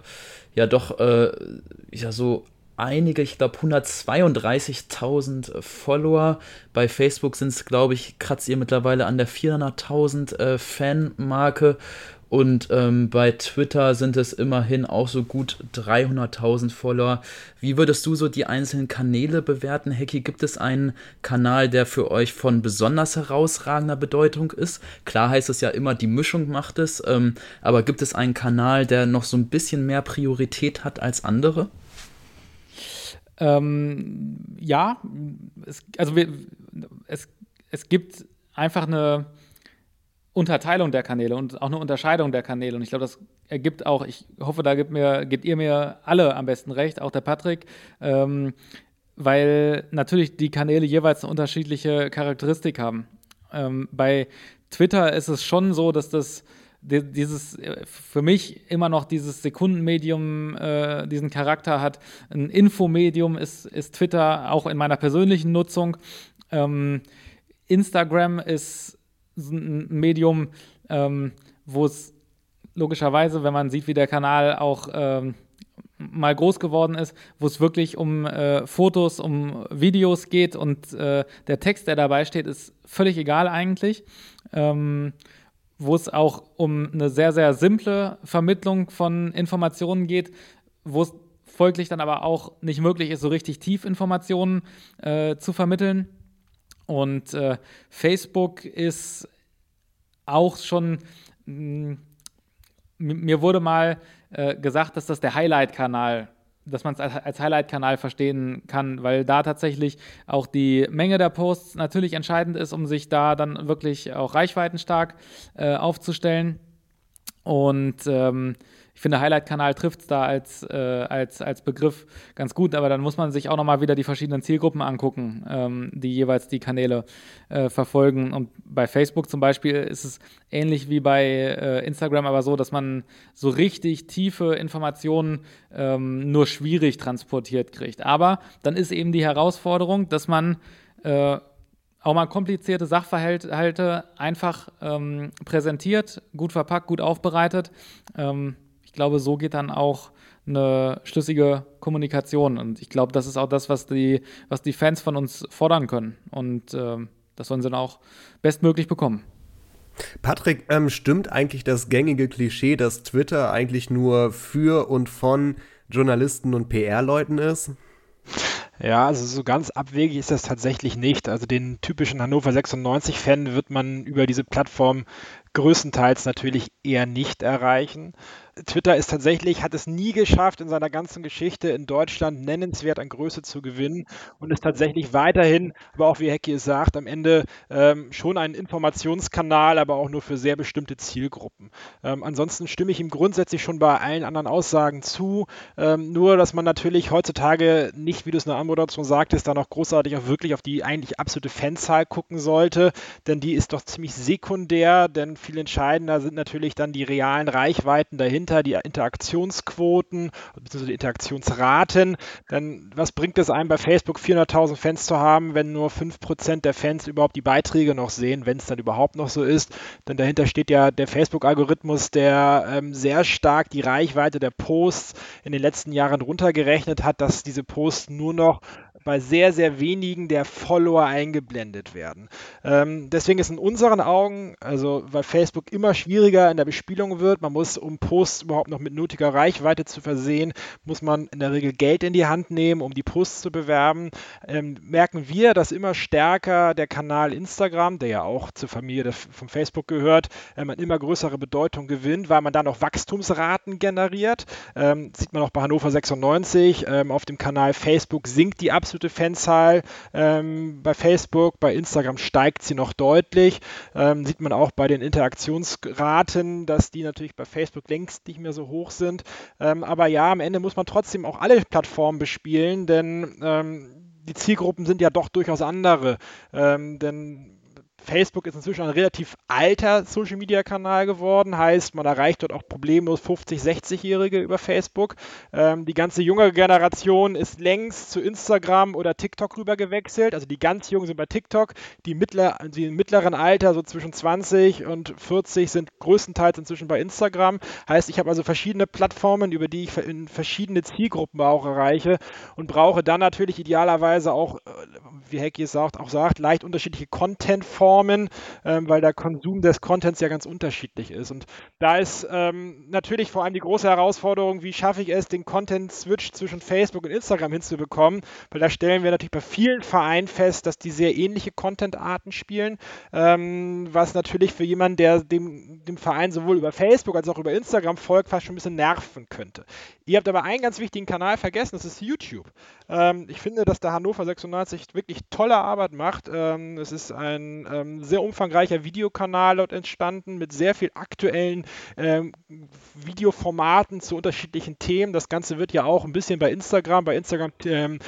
ja doch äh, ja so einige, ich glaube 132.000 Follower. Bei Facebook sind es, glaube ich, kratzt ihr mittlerweile an der 400.000 äh, Fanmarke und ähm, bei Twitter sind es immerhin auch so gut 300.000 Follower. Wie würdest du so die einzelnen Kanäle bewerten, Hecki? Gibt es einen Kanal, der für euch von besonders herausragender Bedeutung ist? Klar heißt es ja immer, die Mischung macht es. Ähm, aber gibt es einen Kanal, der noch so ein bisschen mehr Priorität hat als andere? Ähm, ja, es, also wir, es, es gibt einfach eine Unterteilung der Kanäle und auch eine Unterscheidung der Kanäle. Und ich glaube, das ergibt auch, ich hoffe, da gibt, mir, gibt ihr mir alle am besten recht, auch der Patrick, ähm, weil natürlich die Kanäle jeweils eine unterschiedliche Charakteristik haben. Ähm, bei Twitter ist es schon so, dass das dieses für mich immer noch dieses Sekundenmedium äh, diesen Charakter hat. Ein Infomedium ist, ist Twitter auch in meiner persönlichen Nutzung. Ähm, Instagram ist ein Medium, ähm, wo es logischerweise, wenn man sieht, wie der Kanal auch ähm, mal groß geworden ist, wo es wirklich um äh, Fotos, um Videos geht und äh, der Text, der dabei steht, ist völlig egal eigentlich. Ähm, wo es auch um eine sehr, sehr simple Vermittlung von Informationen geht, wo es folglich dann aber auch nicht möglich ist, so richtig tief Informationen äh, zu vermitteln. Und äh, Facebook ist auch schon, mh, mir wurde mal äh, gesagt, dass das der Highlight-Kanal dass man es als Highlight-Kanal verstehen kann, weil da tatsächlich auch die Menge der Posts natürlich entscheidend ist, um sich da dann wirklich auch reichweitenstark äh, aufzustellen. Und ähm, ich finde, Highlight-Kanal trifft es da als, äh, als, als Begriff ganz gut, aber dann muss man sich auch nochmal wieder die verschiedenen Zielgruppen angucken, ähm, die jeweils die Kanäle äh, verfolgen. Und bei Facebook zum Beispiel ist es ähnlich wie bei äh, Instagram, aber so, dass man so richtig tiefe Informationen ähm, nur schwierig transportiert kriegt. Aber dann ist eben die Herausforderung, dass man äh, auch mal komplizierte Sachverhalte einfach ähm, präsentiert, gut verpackt, gut aufbereitet. Ähm, ich glaube, so geht dann auch eine schlüssige Kommunikation. Und ich glaube, das ist auch das, was die, was die Fans von uns fordern können. Und äh, das sollen sie dann auch bestmöglich bekommen. Patrick, ähm, stimmt eigentlich das gängige Klischee, dass Twitter eigentlich nur für und von Journalisten und PR-Leuten ist? Ja, also so ganz abwegig ist das tatsächlich nicht. Also den typischen Hannover 96-Fan wird man über diese Plattform größtenteils natürlich eher nicht erreichen. Twitter ist tatsächlich, hat es nie geschafft, in seiner ganzen Geschichte in Deutschland nennenswert an Größe zu gewinnen und ist tatsächlich weiterhin, aber auch wie Hecki es sagt, am Ende ähm, schon ein Informationskanal, aber auch nur für sehr bestimmte Zielgruppen. Ähm, ansonsten stimme ich ihm grundsätzlich schon bei allen anderen Aussagen zu, ähm, nur dass man natürlich heutzutage nicht, wie du es in der Anmoderation sagtest, da noch großartig auch wirklich auf die eigentlich absolute Fanzahl gucken sollte, denn die ist doch ziemlich sekundär, denn viel entscheidender sind natürlich dann die realen Reichweiten dahinter, die Interaktionsquoten bzw. die Interaktionsraten. Denn was bringt es einem bei Facebook 400.000 Fans zu haben, wenn nur 5% der Fans überhaupt die Beiträge noch sehen, wenn es dann überhaupt noch so ist? Denn dahinter steht ja der Facebook-Algorithmus, der ähm, sehr stark die Reichweite der Posts in den letzten Jahren runtergerechnet hat, dass diese Posts nur noch bei sehr, sehr wenigen der Follower eingeblendet werden. Ähm, deswegen ist in unseren Augen, also weil Facebook immer schwieriger in der Bespielung wird, man muss, um Posts überhaupt noch mit nötiger Reichweite zu versehen, muss man in der Regel Geld in die Hand nehmen, um die Posts zu bewerben. Ähm, merken wir, dass immer stärker der Kanal Instagram, der ja auch zur Familie von Facebook gehört, ähm, immer größere Bedeutung gewinnt, weil man da noch Wachstumsraten generiert. Ähm, sieht man auch bei Hannover 96. Ähm, auf dem Kanal Facebook sinkt die absolute Fanzahl ähm, bei Facebook, bei Instagram steigt sie noch deutlich. Ähm, sieht man auch bei den Interaktionsraten, dass die natürlich bei Facebook längst nicht mehr so hoch sind. Ähm, aber ja, am Ende muss man trotzdem auch alle Plattformen bespielen, denn ähm, die Zielgruppen sind ja doch durchaus andere. Ähm, denn Facebook ist inzwischen ein relativ alter Social Media Kanal geworden, heißt, man erreicht dort auch problemlos 50-, 60-Jährige über Facebook. Ähm, die ganze junge Generation ist längst zu Instagram oder TikTok rüber gewechselt. Also die ganz Jungen sind bei TikTok, die, mittler, die im mittleren Alter, so zwischen 20 und 40, sind größtenteils inzwischen bei Instagram. Heißt, ich habe also verschiedene Plattformen, über die ich in verschiedene Zielgruppen auch erreiche und brauche dann natürlich idealerweise auch, äh, wie Hecki es sagt, auch sagt, leicht unterschiedliche Content-Formen Plattformen, ähm, weil der Konsum des Contents ja ganz unterschiedlich ist. Und da ist ähm, natürlich vor allem die große Herausforderung, wie schaffe ich es, den Content-Switch zwischen Facebook und Instagram hinzubekommen, weil da stellen wir natürlich bei vielen Vereinen fest, dass die sehr ähnliche Content-Arten spielen, ähm, was natürlich für jemanden, der dem, dem Verein sowohl über Facebook als auch über Instagram folgt, fast schon ein bisschen nerven könnte. Ihr habt aber einen ganz wichtigen Kanal vergessen, das ist YouTube. Ähm, ich finde, dass der Hannover 96 wirklich tolle Arbeit macht. Ähm, es ist ein ähm, sehr umfangreicher Videokanal dort entstanden mit sehr viel aktuellen ähm, Videoformaten zu unterschiedlichen Themen. Das Ganze wird ja auch ein bisschen bei Instagram, bei Instagram TV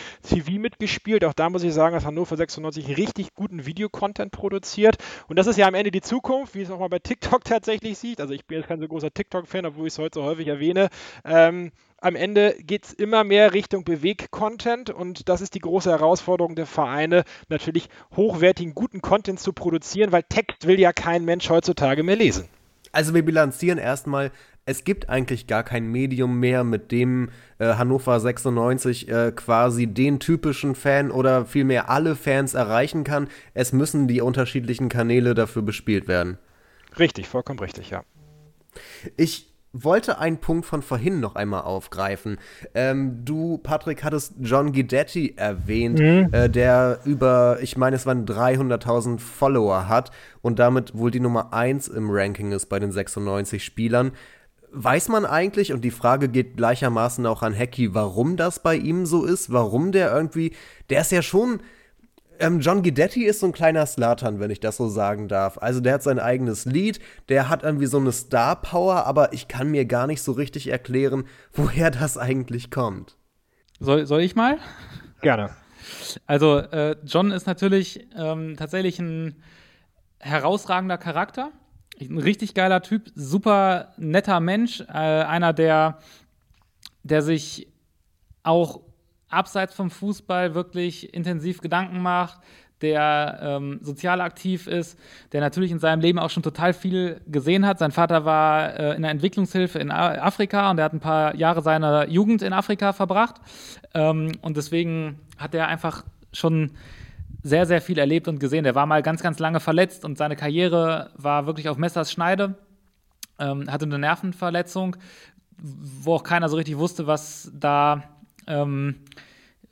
ähm, mitgespielt. Auch da muss ich sagen, dass Hannover 96 richtig guten Videocontent produziert. Und das ist ja am Ende die Zukunft, wie es auch mal bei TikTok tatsächlich sieht. Also ich bin jetzt kein so großer TikTok-Fan, obwohl ich es heute so häufig erwähne. Ähm, am Ende geht es immer mehr Richtung Beweg-Content und das ist die große Herausforderung der Vereine, natürlich hochwertigen, guten Content zu produzieren, weil Text will ja kein Mensch heutzutage mehr lesen. Also wir bilanzieren erstmal, es gibt eigentlich gar kein Medium mehr, mit dem äh, Hannover 96 äh, quasi den typischen Fan oder vielmehr alle Fans erreichen kann. Es müssen die unterschiedlichen Kanäle dafür bespielt werden. Richtig, vollkommen richtig, ja. Ich wollte einen Punkt von vorhin noch einmal aufgreifen. Ähm, du, Patrick, hattest John Guidetti erwähnt, mhm. äh, der über, ich meine, es waren 300.000 Follower hat und damit wohl die Nummer 1 im Ranking ist bei den 96 Spielern. Weiß man eigentlich, und die Frage geht gleichermaßen auch an Hacky, warum das bei ihm so ist, warum der irgendwie, der ist ja schon ähm, John Guidetti ist so ein kleiner Slatan, wenn ich das so sagen darf. Also der hat sein eigenes Lied, der hat irgendwie so eine Star-Power, aber ich kann mir gar nicht so richtig erklären, woher das eigentlich kommt. Soll, soll ich mal? Gerne. Also äh, John ist natürlich ähm, tatsächlich ein herausragender Charakter. Ein richtig geiler Typ, super netter Mensch, äh, einer, der, der sich auch abseits vom Fußball wirklich intensiv Gedanken macht, der ähm, sozial aktiv ist, der natürlich in seinem Leben auch schon total viel gesehen hat. Sein Vater war äh, in der Entwicklungshilfe in Afrika und er hat ein paar Jahre seiner Jugend in Afrika verbracht. Ähm, und deswegen hat er einfach schon sehr, sehr viel erlebt und gesehen. Der war mal ganz, ganz lange verletzt und seine Karriere war wirklich auf Messers Schneide. Ähm, hatte eine Nervenverletzung, wo auch keiner so richtig wusste, was da ähm,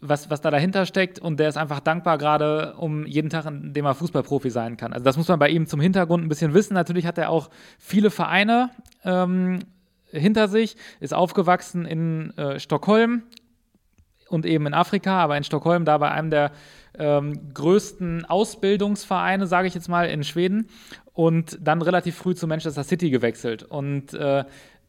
was, was da dahinter steckt und der ist einfach dankbar gerade um jeden Tag, in dem er Fußballprofi sein kann. Also das muss man bei ihm zum Hintergrund ein bisschen wissen. Natürlich hat er auch viele Vereine ähm, hinter sich, ist aufgewachsen in äh, Stockholm und eben in Afrika, aber in Stockholm, da bei einem der ähm, größten Ausbildungsvereine, sage ich jetzt mal, in Schweden und dann relativ früh zu Manchester City gewechselt. Und äh,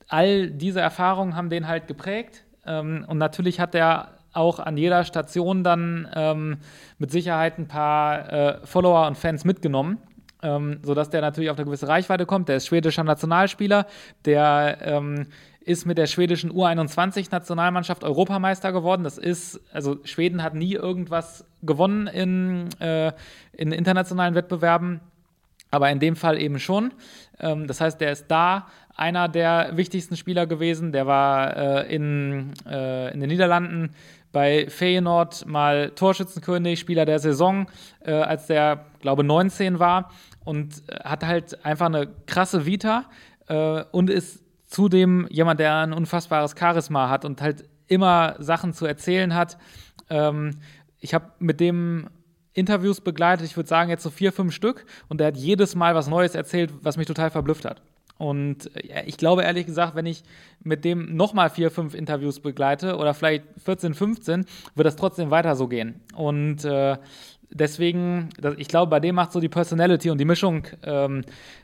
all diese Erfahrungen haben den halt geprägt. Ähm, und natürlich hat er auch an jeder Station dann ähm, mit Sicherheit ein paar äh, Follower und Fans mitgenommen. Ähm, sodass der natürlich auf eine gewisse Reichweite kommt. Der ist schwedischer Nationalspieler, der ähm, ist mit der schwedischen U21-Nationalmannschaft Europameister geworden. Das ist, also Schweden hat nie irgendwas gewonnen in, äh, in internationalen Wettbewerben, aber in dem Fall eben schon. Ähm, das heißt, der ist da einer der wichtigsten Spieler gewesen. Der war äh, in, äh, in den Niederlanden bei Feyenoord mal Torschützenkönig, Spieler der Saison, äh, als der, glaube 19 war und hat halt einfach eine krasse Vita und ist zudem jemand, der ein unfassbares Charisma hat und halt immer Sachen zu erzählen hat. Ähm, ich habe mit dem Interviews begleitet, ich würde sagen jetzt so vier, fünf Stück und der hat jedes Mal was Neues erzählt, was mich total verblüfft hat. Und äh, ich glaube ehrlich gesagt, wenn ich mit dem nochmal vier, fünf Interviews begleite oder vielleicht 14, 15, wird das trotzdem weiter so gehen. Und äh, deswegen, ich glaube, bei dem macht so die Personality und die Mischung, ähm,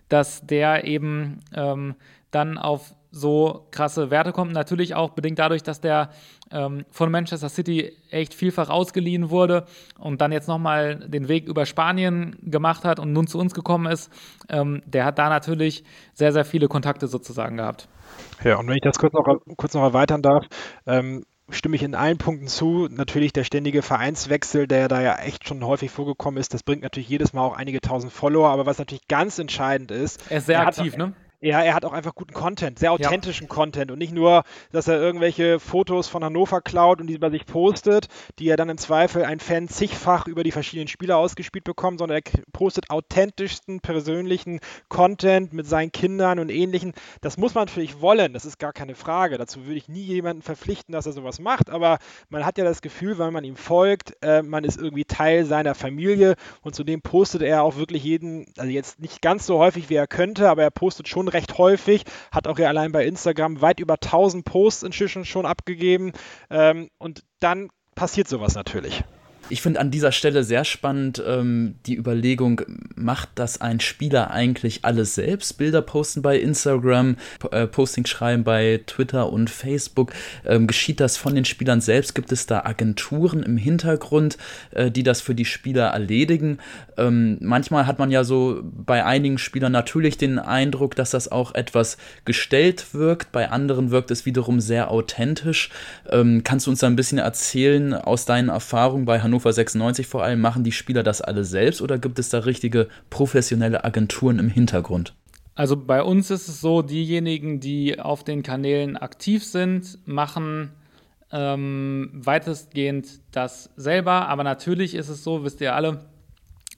dass der eben ähm, dann auf so krasse Werte kommt. Natürlich auch bedingt dadurch, dass der ähm, von Manchester City echt vielfach ausgeliehen wurde und dann jetzt nochmal den Weg über Spanien gemacht hat und nun zu uns gekommen ist. Ähm, der hat da natürlich sehr, sehr viele Kontakte sozusagen gehabt. Ja, und wenn ich das kurz noch, kurz noch erweitern darf, ähm, stimme ich in allen Punkten zu. Natürlich der ständige Vereinswechsel, der da ja echt schon häufig vorgekommen ist, das bringt natürlich jedes Mal auch einige tausend Follower. Aber was natürlich ganz entscheidend ist, er ist sehr aktiv, hat, ne? Ja, er hat auch einfach guten Content, sehr authentischen ja. Content und nicht nur, dass er irgendwelche Fotos von Hannover klaut und die bei sich postet, die er dann im Zweifel ein Fan zigfach über die verschiedenen Spieler ausgespielt bekommt, sondern er postet authentischsten persönlichen Content mit seinen Kindern und ähnlichen. Das muss man natürlich wollen, das ist gar keine Frage. Dazu würde ich nie jemanden verpflichten, dass er sowas macht, aber man hat ja das Gefühl, wenn man ihm folgt, äh, man ist irgendwie Teil seiner Familie und zudem postet er auch wirklich jeden, also jetzt nicht ganz so häufig, wie er könnte, aber er postet schon recht häufig, hat auch ja allein bei Instagram weit über 1000 Posts inzwischen schon abgegeben ähm, und dann passiert sowas natürlich. Ich finde an dieser Stelle sehr spannend ähm, die Überlegung, macht das ein Spieler eigentlich alles selbst? Bilder posten bei Instagram, äh, Postings schreiben bei Twitter und Facebook. Ähm, geschieht das von den Spielern selbst? Gibt es da Agenturen im Hintergrund, äh, die das für die Spieler erledigen? Ähm, manchmal hat man ja so bei einigen Spielern natürlich den Eindruck, dass das auch etwas gestellt wirkt. Bei anderen wirkt es wiederum sehr authentisch. Ähm, kannst du uns da ein bisschen erzählen aus deinen Erfahrungen bei Hannover? Hannover 96 vor allem, machen die Spieler das alle selbst oder gibt es da richtige professionelle Agenturen im Hintergrund? Also bei uns ist es so, diejenigen, die auf den Kanälen aktiv sind, machen ähm, weitestgehend das selber. Aber natürlich ist es so, wisst ihr alle,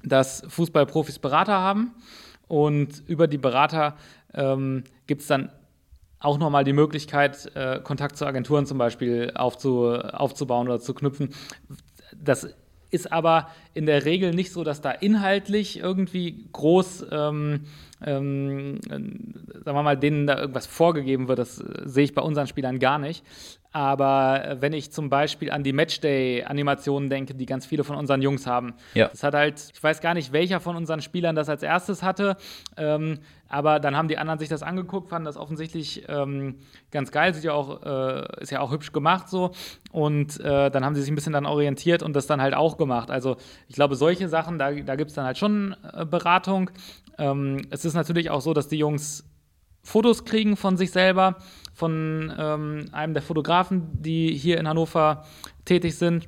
dass Fußballprofis Berater haben. Und über die Berater ähm, gibt es dann auch nochmal die Möglichkeit, äh, Kontakt zu Agenturen zum Beispiel aufzu, aufzubauen oder zu knüpfen. Das ist aber in der Regel nicht so, dass da inhaltlich irgendwie groß, ähm, ähm, sagen wir mal, denen da irgendwas vorgegeben wird. Das äh, sehe ich bei unseren Spielern gar nicht. Aber äh, wenn ich zum Beispiel an die Matchday-Animationen denke, die ganz viele von unseren Jungs haben, ja. das hat halt, ich weiß gar nicht, welcher von unseren Spielern das als erstes hatte, ähm, aber dann haben die anderen sich das angeguckt, fanden das offensichtlich ähm, ganz geil, ja auch, äh, ist ja auch hübsch gemacht so. Und äh, dann haben sie sich ein bisschen dann orientiert und das dann halt auch gemacht. Also ich glaube, solche Sachen, da, da gibt es dann halt schon äh, Beratung. Ähm, es ist natürlich auch so, dass die Jungs Fotos kriegen von sich selber, von ähm, einem der Fotografen, die hier in Hannover tätig sind.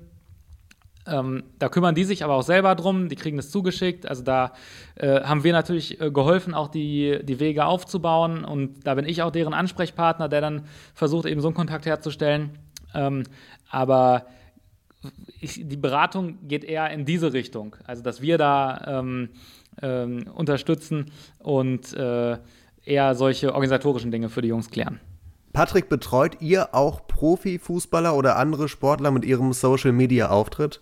Ähm, da kümmern die sich aber auch selber drum, die kriegen das zugeschickt. Also da äh, haben wir natürlich äh, geholfen, auch die, die Wege aufzubauen. Und da bin ich auch deren Ansprechpartner, der dann versucht, eben so einen Kontakt herzustellen. Ähm, aber ich, die Beratung geht eher in diese Richtung. Also dass wir da ähm, ähm unterstützen und äh, eher solche organisatorischen Dinge für die Jungs klären. Patrick, betreut ihr auch Profifußballer oder andere Sportler mit ihrem Social-Media-Auftritt?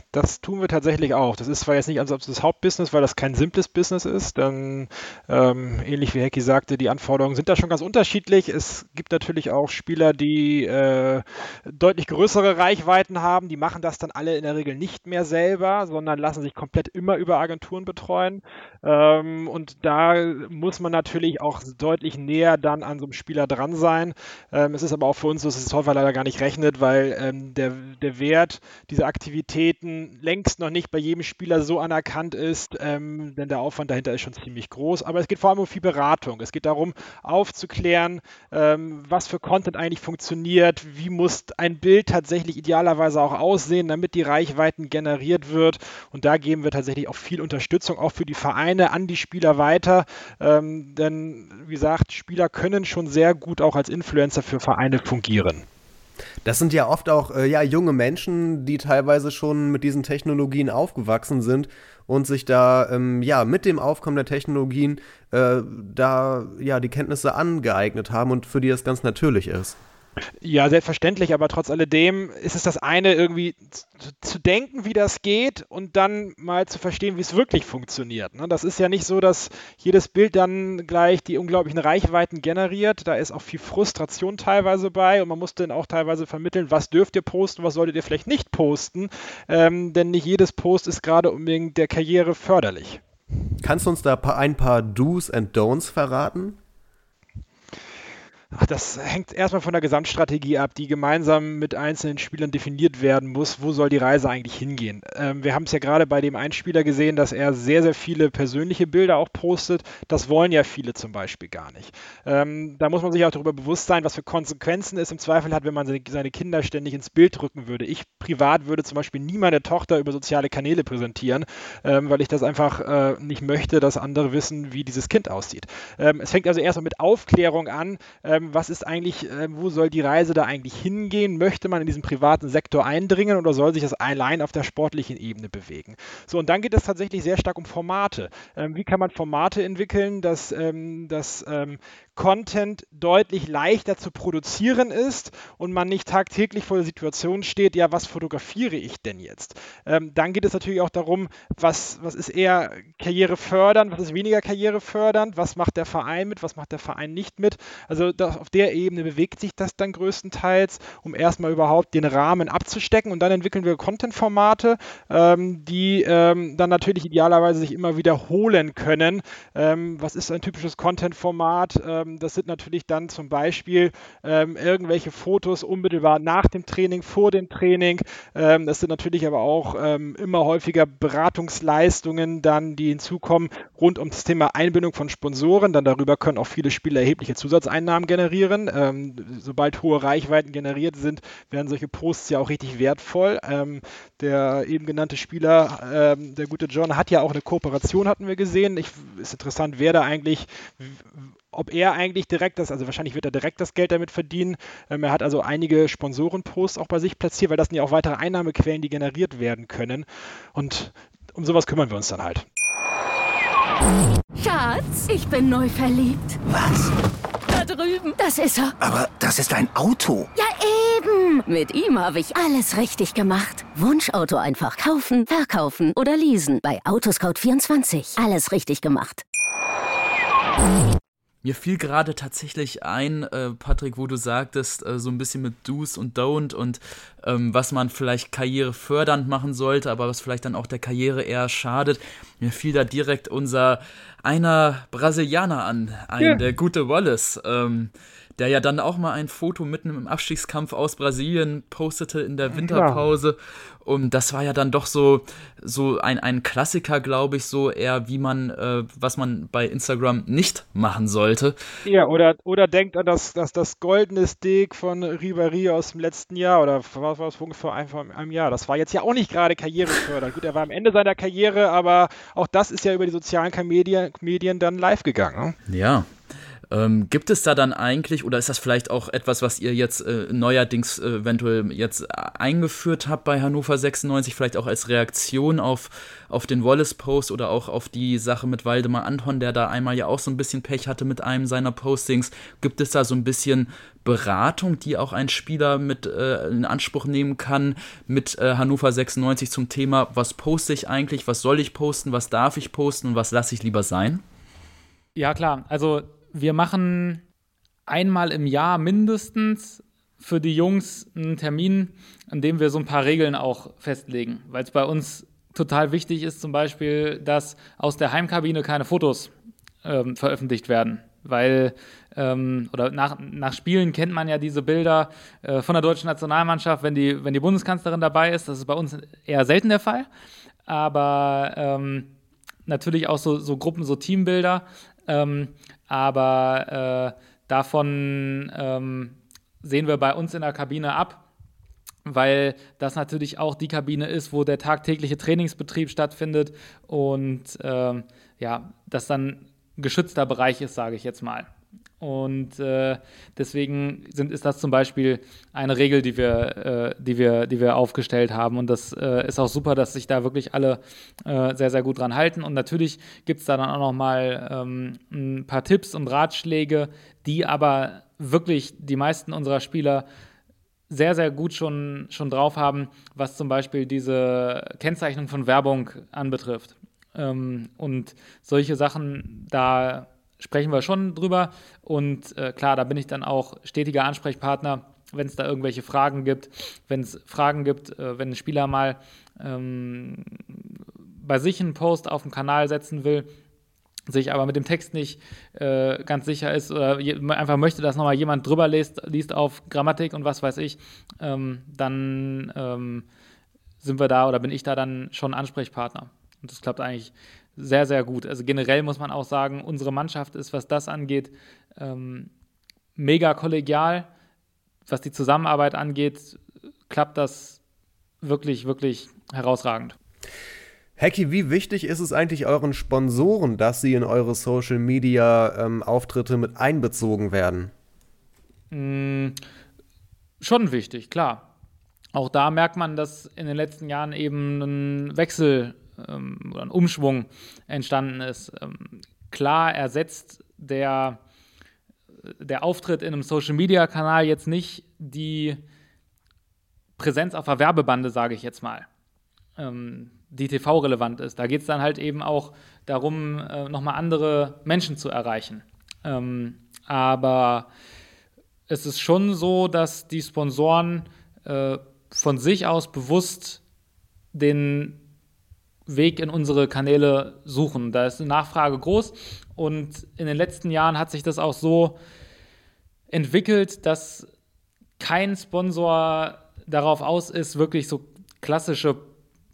das tun wir tatsächlich auch. Das ist zwar jetzt nicht also das Hauptbusiness, weil das kein simples Business ist. Dann, ähm, ähnlich wie Hecki sagte, die Anforderungen sind da schon ganz unterschiedlich. Es gibt natürlich auch Spieler, die äh, deutlich größere Reichweiten haben. Die machen das dann alle in der Regel nicht mehr selber, sondern lassen sich komplett immer über Agenturen betreuen. Ähm, und da muss man natürlich auch deutlich näher dann an so einem Spieler dran sein. Ähm, es ist aber auch für uns so, dass es Software leider gar nicht rechnet, weil ähm, der, der Wert dieser Aktivitäten längst noch nicht bei jedem Spieler so anerkannt ist, ähm, denn der Aufwand dahinter ist schon ziemlich groß. Aber es geht vor allem um viel Beratung. Es geht darum, aufzuklären, ähm, was für Content eigentlich funktioniert, wie muss ein Bild tatsächlich idealerweise auch aussehen, damit die Reichweiten generiert wird. Und da geben wir tatsächlich auch viel Unterstützung, auch für die Vereine an die Spieler weiter. Ähm, denn, wie gesagt, Spieler können schon sehr gut auch als Influencer für Vereine fungieren. Das sind ja oft auch äh, ja, junge Menschen, die teilweise schon mit diesen Technologien aufgewachsen sind und sich da ähm, ja mit dem Aufkommen der Technologien äh, da ja die Kenntnisse angeeignet haben und für die das ganz natürlich ist. Ja, selbstverständlich, aber trotz alledem ist es das eine, irgendwie zu, zu denken, wie das geht und dann mal zu verstehen, wie es wirklich funktioniert. Ne? Das ist ja nicht so, dass jedes Bild dann gleich die unglaublichen Reichweiten generiert. Da ist auch viel Frustration teilweise bei und man muss dann auch teilweise vermitteln, was dürft ihr posten, was solltet ihr vielleicht nicht posten, ähm, denn nicht jedes Post ist gerade unbedingt der Karriere förderlich. Kannst du uns da ein paar Do's and Don'ts verraten? Ach, das hängt erstmal von der Gesamtstrategie ab, die gemeinsam mit einzelnen Spielern definiert werden muss. Wo soll die Reise eigentlich hingehen? Ähm, wir haben es ja gerade bei dem Einspieler gesehen, dass er sehr, sehr viele persönliche Bilder auch postet. Das wollen ja viele zum Beispiel gar nicht. Ähm, da muss man sich auch darüber bewusst sein, was für Konsequenzen es im Zweifel hat, wenn man seine, Kinder ständig ins Bild rücken würde. Ich privat würde zum Beispiel nie meine Tochter über soziale Kanäle präsentieren, ähm, weil ich das einfach äh, nicht möchte, dass andere wissen, wie dieses Kind aussieht. Ähm, es fängt also erstmal mit Aufklärung an ähm, was ist eigentlich, äh, wo soll die Reise da eigentlich hingehen? Möchte man in diesen privaten Sektor eindringen oder soll sich das allein auf der sportlichen Ebene bewegen? So, und dann geht es tatsächlich sehr stark um Formate. Ähm, wie kann man Formate entwickeln, dass, ähm, dass ähm, Content deutlich leichter zu produzieren ist und man nicht tagtäglich vor der Situation steht, ja, was fotografiere ich denn jetzt? Ähm, dann geht es natürlich auch darum, was, was ist eher karrierefördernd, was ist weniger karrierefördernd, was macht der Verein mit, was macht der Verein nicht mit. Also das, auf der Ebene bewegt sich das dann größtenteils, um erstmal überhaupt den Rahmen abzustecken und dann entwickeln wir Content-Formate, ähm, die ähm, dann natürlich idealerweise sich immer wiederholen können. Ähm, was ist ein typisches Content-Format? Ähm, das sind natürlich dann zum Beispiel ähm, irgendwelche Fotos unmittelbar nach dem Training, vor dem Training. Ähm, das sind natürlich aber auch immer häufiger Beratungsleistungen dann, die hinzukommen rund um das Thema Einbindung von Sponsoren. Dann darüber können auch viele Spieler erhebliche Zusatzeinnahmen generieren. Sobald hohe Reichweiten generiert sind, werden solche Posts ja auch richtig wertvoll. Der eben genannte Spieler, der gute John, hat ja auch eine Kooperation, hatten wir gesehen. Ich, ist interessant, wer da eigentlich ob er eigentlich direkt das, also wahrscheinlich wird er direkt das Geld damit verdienen. Ähm, er hat also einige Sponsorenposts auch bei sich platziert, weil das sind ja auch weitere Einnahmequellen, die generiert werden können. Und um sowas kümmern wir uns dann halt. Schatz, ich bin neu verliebt. Was? Da drüben. Das ist er. Aber das ist ein Auto. Ja, eben. Mit ihm habe ich alles richtig gemacht. Wunschauto einfach kaufen, verkaufen oder leasen. Bei Autoscout24. Alles richtig gemacht. Mir fiel gerade tatsächlich ein, äh, Patrick, wo du sagtest, äh, so ein bisschen mit Do's und Don't und ähm, was man vielleicht karrierefördernd machen sollte, aber was vielleicht dann auch der Karriere eher schadet. Mir fiel da direkt unser einer Brasilianer an, ein, ja. der gute Wallace. Ähm, der ja dann auch mal ein Foto mitten im Abstiegskampf aus Brasilien postete in der Winterpause. Und das war ja dann doch so, so ein, ein Klassiker, glaube ich, so eher, wie man, äh, was man bei Instagram nicht machen sollte. Ja, oder, oder denkt an das, das, das goldene Steak von Ribéry aus dem letzten Jahr oder was war es vor einem, einem Jahr. Das war jetzt ja auch nicht gerade karrierefördernd. Gut, er war am Ende seiner Karriere, aber auch das ist ja über die sozialen Medien, Medien dann live gegangen. Ne? Ja. Ähm, gibt es da dann eigentlich, oder ist das vielleicht auch etwas, was ihr jetzt äh, neuerdings äh, eventuell jetzt eingeführt habt bei Hannover 96, vielleicht auch als Reaktion auf, auf den Wallace-Post oder auch auf die Sache mit Waldemar Anton, der da einmal ja auch so ein bisschen Pech hatte mit einem seiner Postings? Gibt es da so ein bisschen Beratung, die auch ein Spieler mit äh, in Anspruch nehmen kann mit äh, Hannover 96 zum Thema, was poste ich eigentlich, was soll ich posten, was darf ich posten und was lasse ich lieber sein? Ja, klar. Also wir machen einmal im Jahr mindestens für die Jungs einen Termin, an dem wir so ein paar Regeln auch festlegen, weil es bei uns total wichtig ist, zum Beispiel, dass aus der Heimkabine keine Fotos ähm, veröffentlicht werden, weil ähm, oder nach, nach Spielen kennt man ja diese Bilder äh, von der deutschen Nationalmannschaft, wenn die, wenn die Bundeskanzlerin dabei ist. Das ist bei uns eher selten der Fall, aber ähm, natürlich auch so, so Gruppen, so Teambilder. Ähm, aber äh, davon ähm, sehen wir bei uns in der Kabine ab, weil das natürlich auch die Kabine ist, wo der tagtägliche Trainingsbetrieb stattfindet und ähm, ja, das dann geschützter Bereich ist, sage ich jetzt mal. Und äh, deswegen sind, ist das zum Beispiel eine Regel, die wir, äh, die wir, die wir aufgestellt haben. Und das äh, ist auch super, dass sich da wirklich alle äh, sehr, sehr gut dran halten. Und natürlich gibt es da dann auch noch mal ähm, ein paar Tipps und Ratschläge, die aber wirklich die meisten unserer Spieler sehr, sehr gut schon, schon drauf haben, was zum Beispiel diese Kennzeichnung von Werbung anbetrifft. Ähm, und solche Sachen, da sprechen wir schon drüber. Und äh, klar, da bin ich dann auch stetiger Ansprechpartner, wenn es da irgendwelche Fragen gibt. Wenn es Fragen gibt, äh, wenn ein Spieler mal ähm, bei sich einen Post auf dem Kanal setzen will, sich aber mit dem Text nicht äh, ganz sicher ist oder einfach möchte, dass nochmal jemand drüber liest, liest auf Grammatik und was weiß ich, ähm, dann ähm, sind wir da oder bin ich da dann schon Ansprechpartner. Und das klappt eigentlich sehr, sehr gut. Also generell muss man auch sagen, unsere Mannschaft ist, was das angeht, ähm, mega kollegial. Was die Zusammenarbeit angeht, klappt das wirklich, wirklich herausragend. Hacky, wie wichtig ist es eigentlich euren Sponsoren, dass sie in eure Social Media ähm, Auftritte mit einbezogen werden? Mm, schon wichtig, klar. Auch da merkt man, dass in den letzten Jahren eben ein Wechsel ähm, oder ein Umschwung entstanden ist. Ähm, klar ersetzt der, der Auftritt in einem Social-Media-Kanal jetzt nicht die Präsenz auf der Werbebande, sage ich jetzt mal, ähm, die TV-relevant ist. Da geht es dann halt eben auch darum, äh, nochmal andere Menschen zu erreichen. Ähm, aber es ist schon so, dass die Sponsoren äh, von sich aus bewusst den Weg in unsere Kanäle suchen. Da ist eine Nachfrage groß und in den letzten Jahren hat sich das auch so entwickelt, dass kein Sponsor darauf aus ist, wirklich so klassische,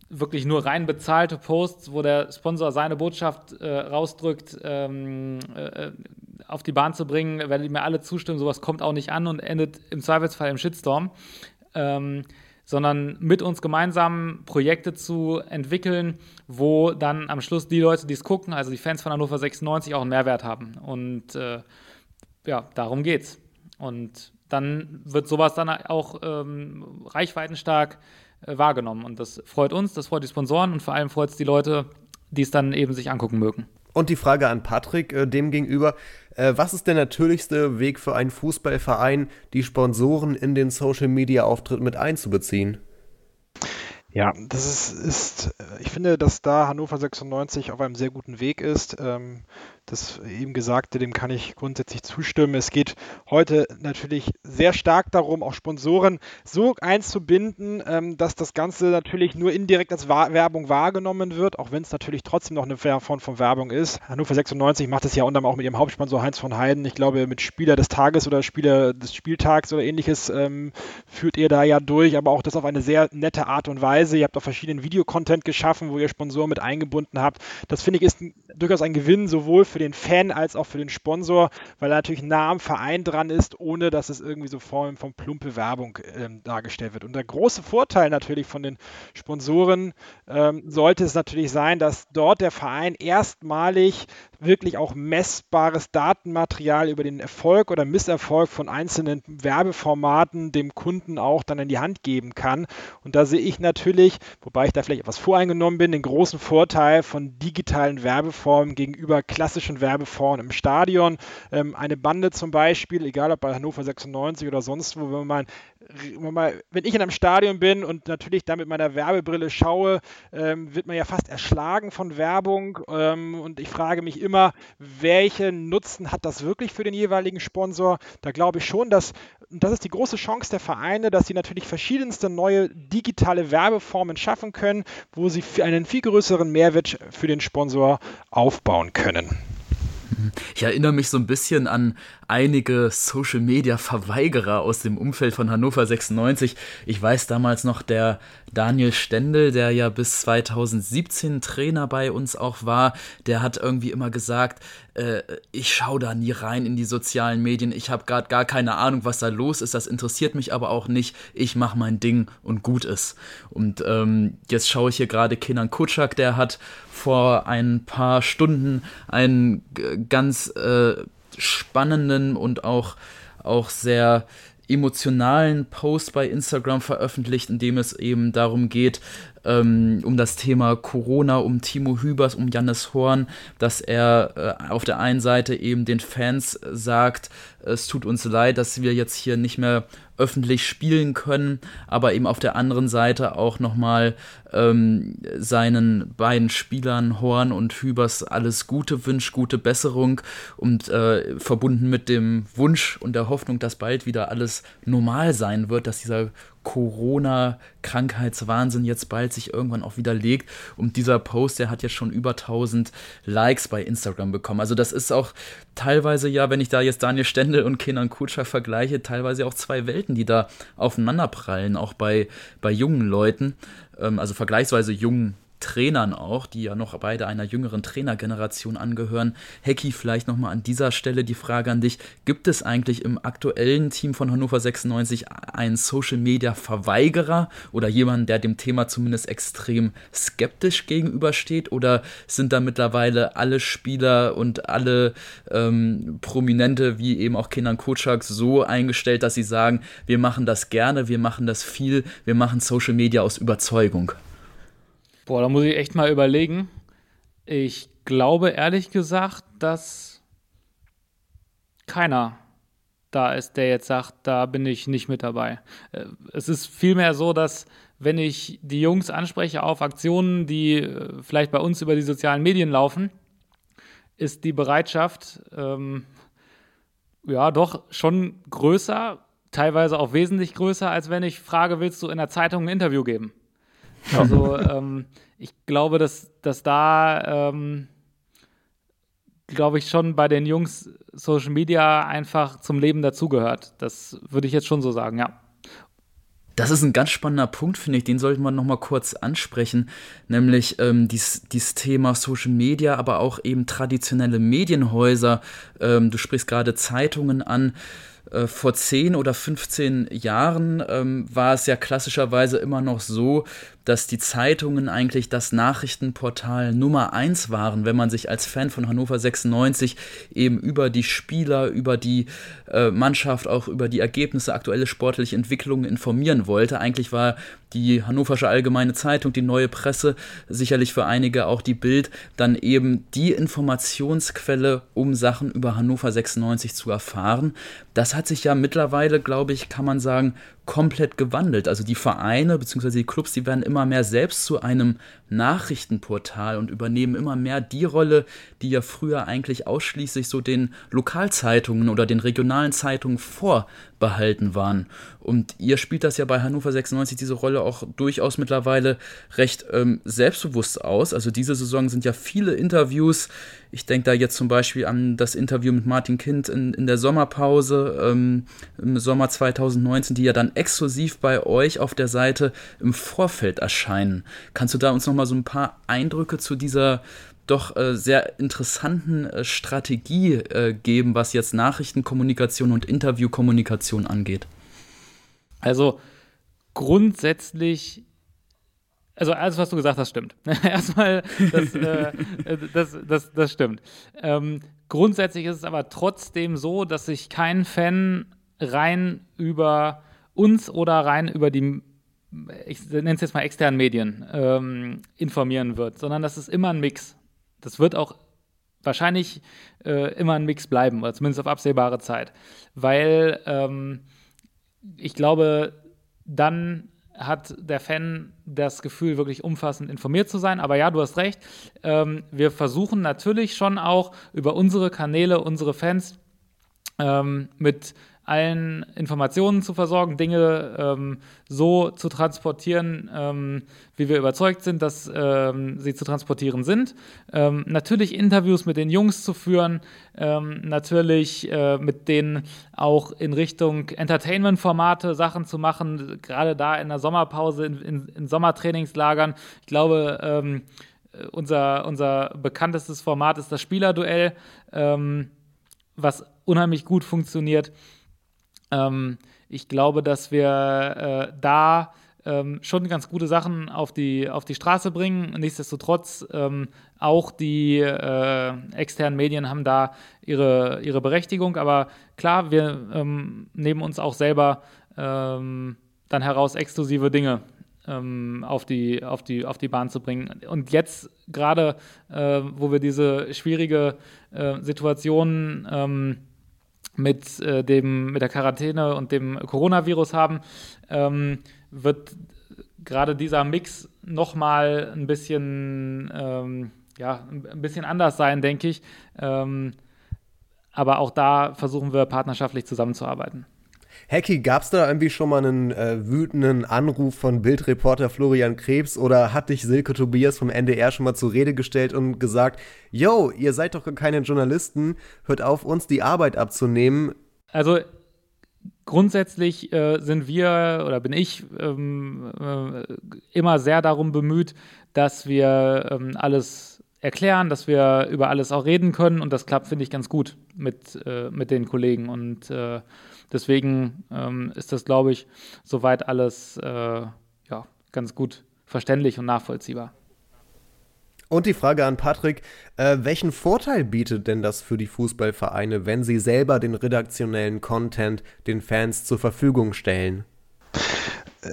wirklich nur rein bezahlte Posts, wo der Sponsor seine Botschaft äh, rausdrückt, ähm, äh, auf die Bahn zu bringen, werden die mir alle zustimmen, sowas kommt auch nicht an und endet im Zweifelsfall im Shitstorm. Ähm, sondern mit uns gemeinsam Projekte zu entwickeln, wo dann am Schluss die Leute, die es gucken, also die Fans von Hannover 96, auch einen Mehrwert haben. Und äh, ja, darum geht's. Und dann wird sowas dann auch ähm, reichweitenstark äh, wahrgenommen. Und das freut uns, das freut die Sponsoren und vor allem freut es die Leute, die es dann eben sich angucken mögen. Und die Frage an Patrick äh, dem gegenüber, äh, was ist der natürlichste Weg für einen Fußballverein, die Sponsoren in den Social-Media-Auftritt mit einzubeziehen? Ja, das ist, ist, äh, ich finde, dass da Hannover 96 auf einem sehr guten Weg ist. Ähm, das eben Gesagte, dem kann ich grundsätzlich zustimmen. Es geht heute natürlich sehr stark darum, auch Sponsoren so einzubinden, ähm, dass das Ganze natürlich nur indirekt als Werbung wahrgenommen wird, auch wenn es natürlich trotzdem noch eine Form von Werbung ist. Hannover 96 macht es ja unter anderem auch mit ihrem Hauptsponsor Heinz von Heiden. Ich glaube, mit Spieler des Tages oder Spieler des Spieltags oder ähnliches ähm, führt ihr da ja durch, aber auch das auf eine sehr nette Art und Weise. Ihr habt auch verschiedenen Videocontent geschaffen, wo ihr Sponsoren mit eingebunden habt. Das finde ich ist durchaus ein Gewinn, sowohl für für den Fan als auch für den Sponsor, weil er natürlich nah am Verein dran ist, ohne dass es irgendwie so von, von plumpe Werbung ähm, dargestellt wird. Und der große Vorteil natürlich von den Sponsoren ähm, sollte es natürlich sein, dass dort der Verein erstmalig wirklich auch messbares Datenmaterial über den Erfolg oder Misserfolg von einzelnen Werbeformaten dem Kunden auch dann in die Hand geben kann. Und da sehe ich natürlich, wobei ich da vielleicht etwas voreingenommen bin, den großen Vorteil von digitalen Werbeformen gegenüber klassischen Werbeformen im Stadion. Ähm, eine Bande zum Beispiel, egal ob bei Hannover 96 oder sonst wo, wenn man wenn ich in einem Stadion bin und natürlich da mit meiner Werbebrille schaue, ähm, wird man ja fast erschlagen von Werbung. Ähm, und ich frage mich immer, welchen Nutzen hat das wirklich für den jeweiligen Sponsor? Da glaube ich schon, dass, und das ist die große Chance der Vereine, dass sie natürlich verschiedenste neue digitale Werbeformen schaffen können, wo sie einen viel größeren Mehrwert für den Sponsor aufbauen können. Ich erinnere mich so ein bisschen an einige Social Media Verweigerer aus dem Umfeld von Hannover 96. Ich weiß damals noch der Daniel Stendel, der ja bis 2017 Trainer bei uns auch war, der hat irgendwie immer gesagt, äh, ich schaue da nie rein in die sozialen Medien, ich habe gerade gar keine Ahnung, was da los ist, das interessiert mich aber auch nicht, ich mache mein Ding und gut ist. Und ähm, jetzt schaue ich hier gerade Kenan Kutschak, der hat vor ein paar Stunden einen ganz äh, spannenden und auch, auch sehr emotionalen Post bei Instagram veröffentlicht, in dem es eben darum geht, ähm, um das Thema Corona, um Timo Hübers, um Jannis Horn, dass er äh, auf der einen Seite eben den Fans sagt, es tut uns leid, dass wir jetzt hier nicht mehr öffentlich spielen können, aber eben auf der anderen Seite auch nochmal ähm, seinen beiden Spielern Horn und Hübers alles Gute wünscht, gute Besserung und äh, verbunden mit dem Wunsch und der Hoffnung, dass bald wieder alles normal sein wird, dass dieser Corona-Krankheitswahnsinn jetzt bald sich irgendwann auch widerlegt. Und dieser Post, der hat jetzt schon über 1000 Likes bei Instagram bekommen. Also das ist auch teilweise ja, wenn ich da jetzt Daniel Stendel und Kenan Kutscher vergleiche, teilweise auch zwei Welten, die da aufeinanderprallen, auch bei, bei jungen Leuten, ähm, also vergleichsweise jungen Trainern auch, die ja noch beide einer jüngeren Trainergeneration angehören. Hecki, vielleicht nochmal an dieser Stelle die Frage an dich. Gibt es eigentlich im aktuellen Team von Hannover 96 einen Social Media Verweigerer oder jemanden, der dem Thema zumindest extrem skeptisch gegenübersteht? Oder sind da mittlerweile alle Spieler und alle ähm, Prominente, wie eben auch Kenan Kotschak, so eingestellt, dass sie sagen, wir machen das gerne, wir machen das viel, wir machen Social Media aus Überzeugung? Boah, da muss ich echt mal überlegen. Ich glaube ehrlich gesagt, dass keiner da ist, der jetzt sagt, da bin ich nicht mit dabei. Äh, es ist vielmehr so, dass wenn ich die Jungs anspreche auf Aktionen, die äh, vielleicht bei uns über die sozialen Medien laufen, ist die Bereitschaft ähm, ja doch schon größer, teilweise auch wesentlich größer, als wenn ich frage, willst du in der Zeitung ein Interview geben? Also ähm, ich glaube, dass, dass da, ähm, glaube ich, schon bei den Jungs Social Media einfach zum Leben dazugehört. Das würde ich jetzt schon so sagen, ja. Das ist ein ganz spannender Punkt, finde ich. Den sollten wir noch mal kurz ansprechen, nämlich ähm, dieses, dieses Thema Social Media, aber auch eben traditionelle Medienhäuser. Ähm, du sprichst gerade Zeitungen an. Äh, vor 10 oder 15 Jahren ähm, war es ja klassischerweise immer noch so, dass die Zeitungen eigentlich das Nachrichtenportal Nummer 1 waren, wenn man sich als Fan von Hannover 96 eben über die Spieler, über die äh, Mannschaft, auch über die Ergebnisse, aktuelle sportliche Entwicklungen informieren wollte. Eigentlich war die Hannoversche Allgemeine Zeitung, die neue Presse, sicherlich für einige auch die Bild, dann eben die Informationsquelle, um Sachen über Hannover 96 zu erfahren. Das hat sich ja mittlerweile, glaube ich, kann man sagen, komplett gewandelt. Also die Vereine bzw. die Clubs, die werden immer mehr selbst zu einem Nachrichtenportal und übernehmen immer mehr die Rolle, die ja früher eigentlich ausschließlich so den Lokalzeitungen oder den regionalen Zeitungen vorbehalten waren. Und ihr spielt das ja bei Hannover 96 diese Rolle auch durchaus mittlerweile recht ähm, selbstbewusst aus. Also diese Saison sind ja viele Interviews. Ich denke da jetzt zum Beispiel an das Interview mit Martin Kind in, in der Sommerpause ähm, im Sommer 2019, die ja dann exklusiv bei euch auf der Seite im Vorfeld erscheinen. Kannst du da uns noch mal so ein paar Eindrücke zu dieser doch äh, sehr interessanten äh, Strategie äh, geben, was jetzt Nachrichtenkommunikation und Interviewkommunikation angeht? Also grundsätzlich Also alles, was du gesagt hast, stimmt. Erstmal, das, äh, das, das, das stimmt. Ähm, grundsätzlich ist es aber trotzdem so, dass sich kein Fan rein über uns oder rein über die, ich nenne es jetzt mal externen Medien, ähm, informieren wird, sondern das ist immer ein Mix. Das wird auch wahrscheinlich äh, immer ein Mix bleiben, oder zumindest auf absehbare Zeit. Weil ähm, ich glaube, dann hat der Fan das Gefühl, wirklich umfassend informiert zu sein. Aber ja, du hast recht. Ähm, wir versuchen natürlich schon auch über unsere Kanäle, unsere Fans ähm, mit allen Informationen zu versorgen, Dinge ähm, so zu transportieren, ähm, wie wir überzeugt sind, dass ähm, sie zu transportieren sind. Ähm, natürlich Interviews mit den Jungs zu führen, ähm, natürlich äh, mit denen auch in Richtung Entertainment-Formate Sachen zu machen, gerade da in der Sommerpause, in, in, in Sommertrainingslagern. Ich glaube, ähm, unser, unser bekanntestes Format ist das Spielerduell, was unheimlich gut funktioniert. Ähm, ich glaube, dass wir äh, da ähm, schon ganz gute Sachen auf die, auf die Straße bringen. Nichtsdestotrotz, ähm, auch die äh, externen Medien haben da ihre, ihre Berechtigung. Aber klar, wir ähm, nehmen uns auch selber ähm, dann heraus, exklusive Dinge ähm, auf, die, auf, die, auf die Bahn zu bringen. Und jetzt gerade, äh, wo wir diese schwierige äh, Situation ähm, mit, äh, dem, mit der Quarantäne und dem Coronavirus haben, ähm, wird gerade dieser Mix nochmal ein bisschen, ähm, ja, ein bisschen anders sein, denke ich. Ähm, aber auch da versuchen wir partnerschaftlich zusammenzuarbeiten. Hacky, gab es da irgendwie schon mal einen äh, wütenden Anruf von Bildreporter Florian Krebs oder hat dich Silke Tobias vom NDR schon mal zur Rede gestellt und gesagt, yo, ihr seid doch keine Journalisten, hört auf, uns die Arbeit abzunehmen? Also grundsätzlich äh, sind wir oder bin ich ähm, äh, immer sehr darum bemüht, dass wir ähm, alles erklären, dass wir über alles auch reden können und das klappt, finde ich, ganz gut mit, äh, mit den Kollegen und äh, Deswegen ähm, ist das, glaube ich, soweit alles äh, ja, ganz gut verständlich und nachvollziehbar. Und die Frage an Patrick, äh, welchen Vorteil bietet denn das für die Fußballvereine, wenn sie selber den redaktionellen Content den Fans zur Verfügung stellen?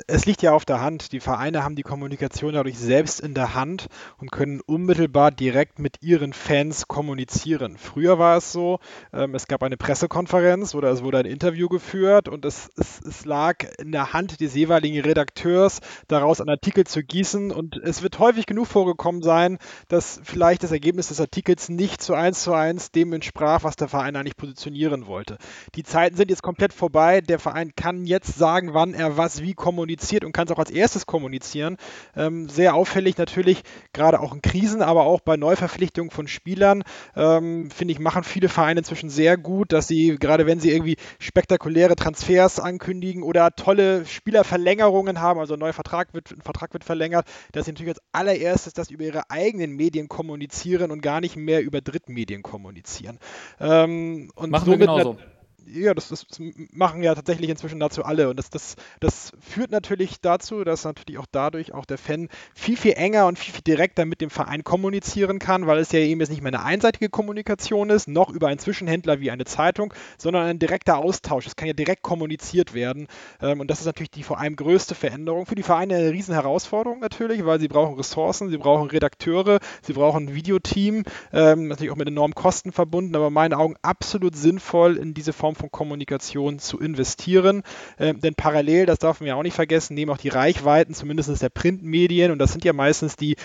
Es liegt ja auf der Hand. Die Vereine haben die Kommunikation dadurch selbst in der Hand und können unmittelbar direkt mit ihren Fans kommunizieren. Früher war es so, ähm, es gab eine Pressekonferenz oder es wurde ein Interview geführt und es, es, es lag in der Hand des jeweiligen Redakteurs, daraus einen Artikel zu gießen. Und es wird häufig genug vorgekommen sein, dass vielleicht das Ergebnis des Artikels nicht zu eins zu eins dem entsprach, was der Verein eigentlich positionieren wollte. Die Zeiten sind jetzt komplett vorbei. Der Verein kann jetzt sagen, wann er was wie kommuniziert kommuniziert und kann es auch als erstes kommunizieren. Ähm, sehr auffällig natürlich, gerade auch in Krisen, aber auch bei Neuverpflichtungen von Spielern, ähm, finde ich, machen viele Vereine inzwischen sehr gut, dass sie, gerade wenn sie irgendwie spektakuläre Transfers ankündigen oder tolle Spielerverlängerungen haben, also ein neuer Vertrag wird, ein Vertrag wird verlängert, dass sie natürlich als allererstes das über ihre eigenen Medien kommunizieren und gar nicht mehr über Drittmedien kommunizieren. Ähm, und Machen wir genauso ja, das, das, machen ja tatsächlich inzwischen dazu alle. Und das, das, das führt natürlich dazu, dass natürlich auch dadurch auch der Fan viel, viel enger und viel, viel direkter mit dem Verein kommunizieren kann, weil es ja eben jetzt nicht mehr eine einseitige Kommunikation ist, noch über einen Zwischenhändler wie eine Zeitung, sondern ein direkter Austausch. Es kann ja direkt kommuniziert werden. Ähm, und das ist natürlich die vor allem größte Veränderung. Für die Vereine eine riesen Herausforderung natürlich, weil sie brauchen Ressourcen, sie brauchen Redakteure, sie brauchen ein Videoteam, ähm, natürlich auch mit enormen Kosten verbunden, aber in meinen Augen absolut sinnvoll in diese Form Form von Kommunikation zu investieren. Ähm, denn parallel, das darf man ja auch nicht vergessen, nehmen auch die Reichweiten, zumindest der Printmedien, und das sind ja meistens die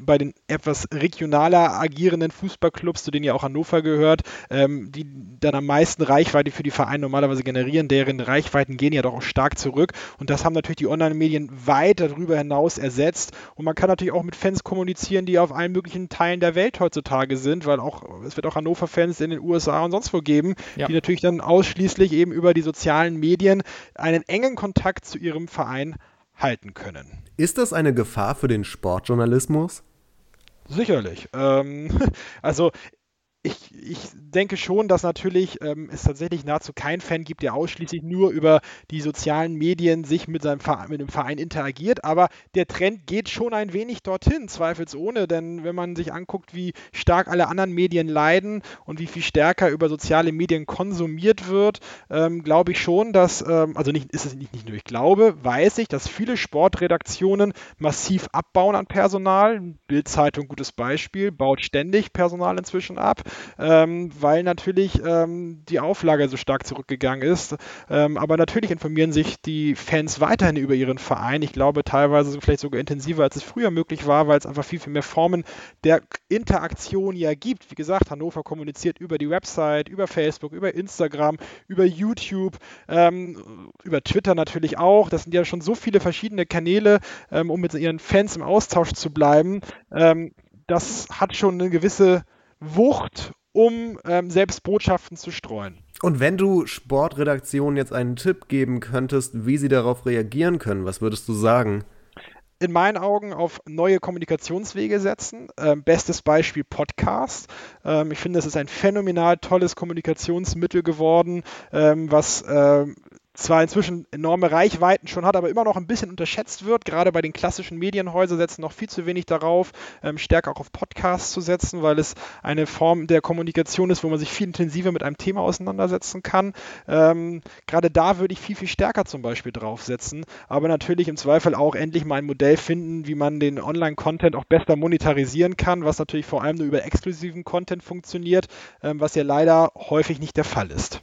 bei den etwas regionaler agierenden Fußballclubs, zu denen ja auch Hannover gehört, ähm, die dann am meisten Reichweite für die Vereine normalerweise generieren, deren Reichweiten gehen ja doch auch stark zurück. Und das haben natürlich die Online-Medien weit darüber hinaus ersetzt. Und man kann natürlich auch mit Fans kommunizieren, die auf allen möglichen Teilen der Welt heutzutage sind, weil auch es wird auch Hannover-Fans in den USA und sonst wo geben, ja. die natürlich dann ausschließlich eben über die sozialen Medien einen engen Kontakt zu ihrem Verein halten können. Ist das eine Gefahr für den Sportjournalismus? Sicherlich. Ähm, also ich, ich denke schon, dass natürlich ähm, es tatsächlich nahezu keinen Fan gibt, der ausschließlich nur über die sozialen Medien sich mit seinem Verein, mit dem Verein interagiert. Aber der Trend geht schon ein wenig dorthin, zweifelsohne. Denn wenn man sich anguckt, wie stark alle anderen Medien leiden und wie viel stärker über soziale Medien konsumiert wird, ähm, glaube ich schon, dass, ähm, also nicht, ist es nicht, nicht nur ich glaube, weiß ich, dass viele Sportredaktionen massiv abbauen an Personal. Bildzeitung, gutes Beispiel, baut ständig Personal inzwischen ab ähm, weil natürlich ähm, die Auflage so stark zurückgegangen ist. Ähm, aber natürlich informieren sich die Fans weiterhin über ihren Verein. Ich glaube teilweise vielleicht sogar intensiver, als es früher möglich war, weil es einfach viel, viel mehr Formen der Interaktion ja gibt. Wie gesagt, Hannover kommuniziert über die Website, über Facebook, über Instagram, über YouTube, ähm, über Twitter natürlich auch. Das sind ja schon so viele verschiedene Kanäle, ähm, um mit ihren Fans im Austausch zu bleiben. Ähm, das hat schon eine gewisse Wucht, um ähm, selbst Botschaften zu streuen. Und wenn du Sportredaktionen jetzt einen Tipp geben könntest, wie sie darauf reagieren können, was würdest du sagen? in meinen Augen auf neue Kommunikationswege setzen. Ähm, bestes Beispiel Podcast. Ähm, ich finde, es ist ein phänomenal tolles Kommunikationsmittel geworden, ähm, was ähm, zwar inzwischen enorme Reichweiten schon hat, aber immer noch ein bisschen unterschätzt wird. Gerade bei den klassischen Medienhäusern setzen noch viel zu wenig darauf, ähm, stärker auch auf Podcasts zu setzen, weil es eine Form der Kommunikation ist, wo man sich viel intensiver mit einem Thema auseinandersetzen kann. Ähm, gerade da würde ich viel, viel stärker zum Beispiel draufsetzen, aber natürlich im Zweifel auch endlich mal ein Modell finden, wie man den Online-Content auch besser monetarisieren kann, was natürlich vor allem nur über exklusiven Content funktioniert, ähm, was ja leider häufig nicht der Fall ist.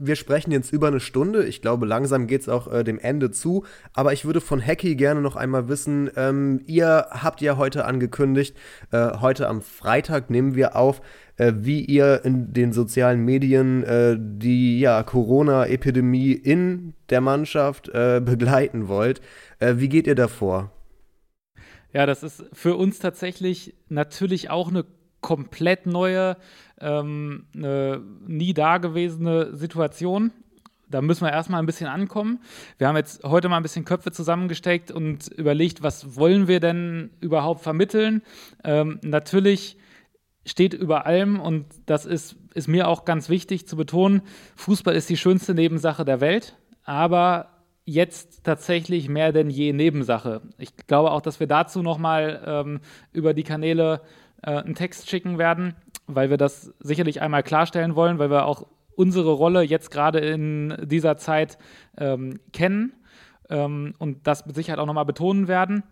Wir sprechen jetzt über eine Stunde. Ich glaube, langsam geht es auch äh, dem Ende zu. Aber ich würde von Hacky gerne noch einmal wissen, ähm, ihr habt ja heute angekündigt, äh, heute am Freitag nehmen wir auf, äh, wie ihr in den sozialen Medien äh, die ja, Corona-Epidemie in der Mannschaft äh, begleiten wollt. Äh, wie geht ihr davor? Ja, das ist für uns tatsächlich natürlich auch eine komplett neue, ähm, eine nie dagewesene Situation da müssen wir erstmal ein bisschen ankommen. Wir haben jetzt heute mal ein bisschen Köpfe zusammengesteckt und überlegt, was wollen wir denn überhaupt vermitteln. Ähm, natürlich steht über allem und das ist, ist mir auch ganz wichtig zu betonen, Fußball ist die schönste Nebensache der Welt, aber jetzt tatsächlich mehr denn je Nebensache. Ich glaube auch, dass wir dazu nochmal ähm, über die Kanäle äh, einen Text schicken werden, weil wir das sicherlich einmal klarstellen wollen, weil wir auch unsere Rolle jetzt gerade in dieser Zeit ähm, kennen ähm, und das mit Sicherheit auch nochmal betonen werden.